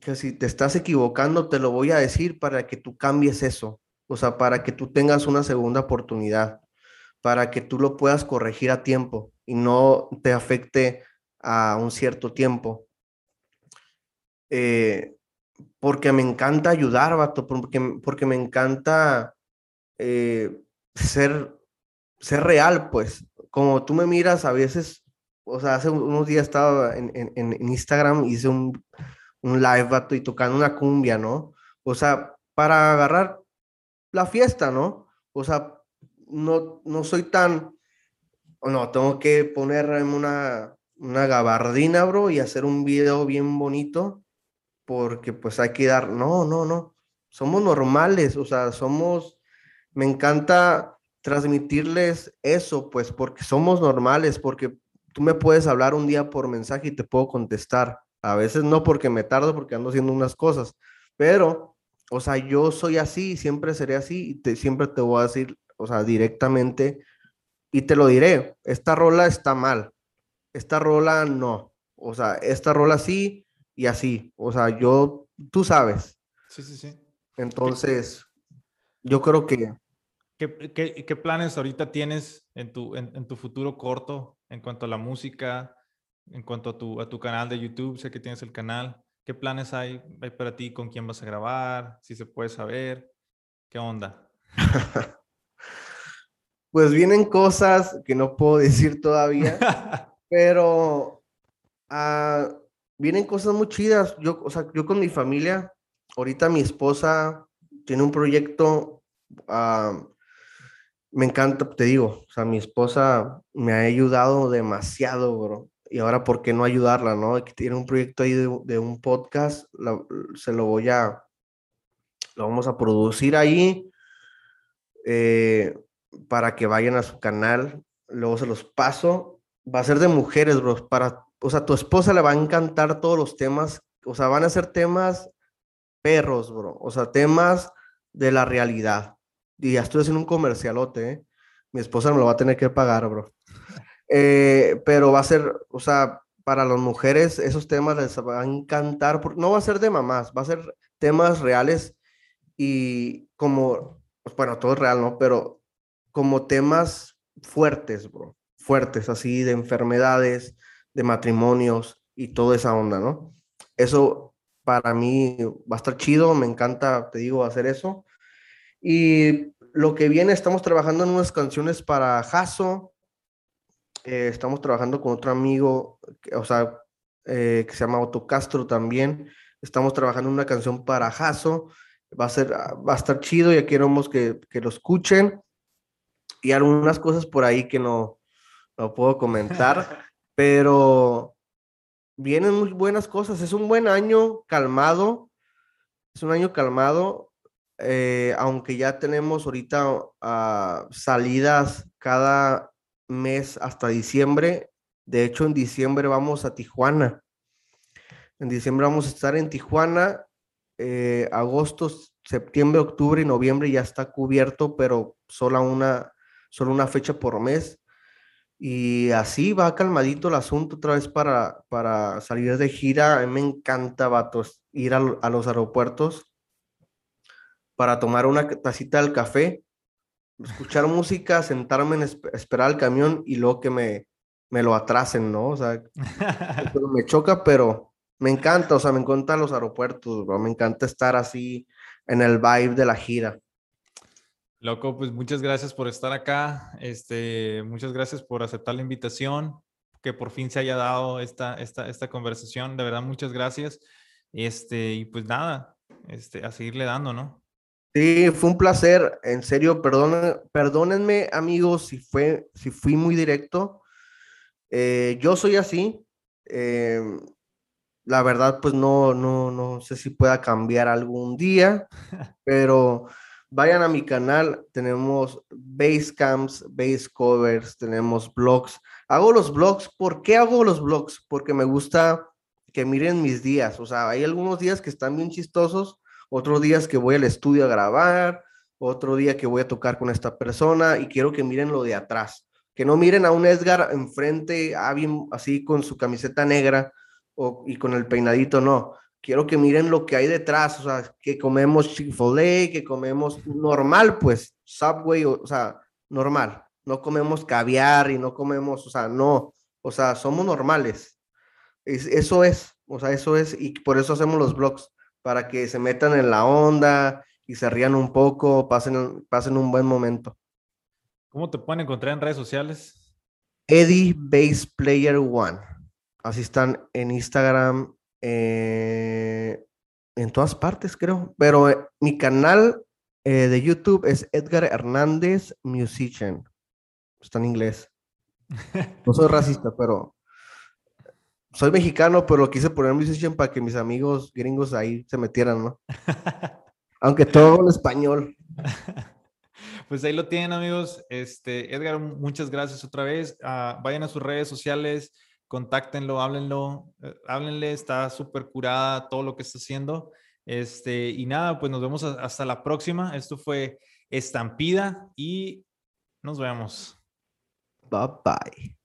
que si te estás equivocando, te lo voy a decir para que tú cambies eso o sea, para que tú tengas una segunda oportunidad, para que tú lo puedas corregir a tiempo y no te afecte a un cierto tiempo. Eh, porque me encanta ayudar, vato, porque, porque me encanta eh, ser, ser real, pues. Como tú me miras a veces, o sea, hace unos días estaba en, en, en Instagram, hice un, un live, vato, y tocando una cumbia, ¿no? O sea, para agarrar la fiesta, ¿no? O sea, no, no soy tan, no, tengo que poner una, una gabardina, bro, y hacer un video bien bonito, porque pues hay que dar, no, no, no, somos normales, o sea, somos, me encanta transmitirles eso, pues, porque somos normales, porque tú me puedes hablar un día por mensaje y te puedo contestar. A veces no porque me tardo, porque ando haciendo unas cosas, pero o sea, yo soy así, siempre seré así, y te, siempre te voy a decir, o sea, directamente, y te lo diré, esta rola está mal, esta rola no, o sea, esta rola sí y así, o sea, yo, tú sabes. Sí, sí, sí. Entonces... yo creo que... ¿Qué, qué, qué planes ahorita tienes en tu, en, en, tu futuro corto en cuanto a la música, en cuanto a tu, a tu canal de YouTube? Sé que tienes el canal. ¿Qué planes hay, hay para ti? ¿Con quién vas a grabar? Si se puede saber. ¿Qué onda? pues vienen cosas que no puedo decir todavía, pero uh, vienen cosas muy chidas. Yo, o sea, yo con mi familia, ahorita mi esposa tiene un proyecto, uh, me encanta, te digo, o sea, mi esposa me ha ayudado demasiado, bro. Y ahora, ¿por qué no ayudarla, no? Tiene un proyecto ahí de, un podcast, se lo voy a, lo vamos a producir ahí. Eh, para que vayan a su canal. Luego se los paso. Va a ser de mujeres, bro. Para, o sea, tu esposa le va a encantar todos los temas. O sea, van a ser temas perros, bro. O sea, temas de la realidad. Y ya estoy haciendo un comercialote, ¿eh? Mi esposa me lo va a tener que pagar, bro. Eh, pero va a ser, o sea, para las mujeres esos temas les va a encantar. No va a ser de mamás, va a ser temas reales y como, pues, bueno, todo es real, ¿no? Pero como temas fuertes, bro, fuertes, así de enfermedades, de matrimonios y toda esa onda, ¿no? Eso para mí va a estar chido, me encanta, te digo, hacer eso. Y lo que viene, estamos trabajando en unas canciones para Jaso, eh, estamos trabajando con otro amigo, o sea, eh, que se llama Otto Castro también, estamos trabajando en una canción para Jaso, va a ser, va a estar chido, ya queremos que, que lo escuchen. Y algunas cosas por ahí que no, no puedo comentar, pero vienen muy buenas cosas. Es un buen año calmado, es un año calmado, eh, aunque ya tenemos ahorita uh, salidas cada mes hasta diciembre. De hecho, en diciembre vamos a Tijuana. En diciembre vamos a estar en Tijuana. Eh, agosto, septiembre, octubre y noviembre ya está cubierto, pero solo una, solo una fecha por mes. Y así va calmadito el asunto otra vez para, para salir de gira. A mí me encanta, vatos, ir a, los aeropuertos para tomar una tacita del café, escuchar música, sentarme en esperar el camión y luego que me, me lo atrasen, ¿no? O sea, me choca, pero me encanta, o sea, me encantan los aeropuertos, me encanta estar así en el vibe de la gira. Loco, pues muchas gracias por estar acá. Este, muchas gracias por aceptar la invitación, que por fin se haya dado esta, esta, esta conversación. De verdad, muchas gracias. Este, y pues nada, este, a seguirle dando, ¿no? Sí, fue un placer. En serio, perdón, perdónenme, amigos, si fue, si fui muy directo. Eh, yo soy así. Eh, la verdad, pues no, no, no sé si pueda cambiar algún día, pero Vayan a mi canal, tenemos base camps, base covers, tenemos blogs. Hago los blogs, ¿por qué hago los blogs? Porque me gusta que miren mis días. O sea, hay algunos días que están bien chistosos, otros días que voy al estudio a grabar, otro día que voy a tocar con esta persona y quiero que miren lo de atrás. Que no miren a un Edgar enfrente, ah, así con su camiseta negra o, y con el peinadito, no quiero que miren lo que hay detrás, o sea, que comemos Chick-fil-A, que comemos normal, pues, Subway, o, sea, normal. No comemos caviar y no comemos, o sea, no, o sea, somos normales. eso es, o sea, eso es, y por eso hacemos los blogs, para que se metan en la onda y se rían un poco, pasen, pasen un buen momento. ¿Cómo te pueden encontrar en redes sociales? Eddie Base Player One. Así están en Instagram, eh, en todas partes, creo. Pero eh, mi canal eh, de YouTube es Edgar Hernández Musician. Está en inglés. No soy racista, pero soy mexicano, pero quise poner musician para que mis amigos gringos ahí se metieran, ¿no? Aunque todo en español. Pues ahí lo tienen, amigos. Este, Edgar, muchas gracias otra vez. Ah, vayan a sus redes sociales contáctenlo, háblenlo, eh, háblenle, está súper curada todo lo que está haciendo. Este, y nada, pues nos vemos hasta la próxima. Esto fue Estampida y nos vemos. Bye bye.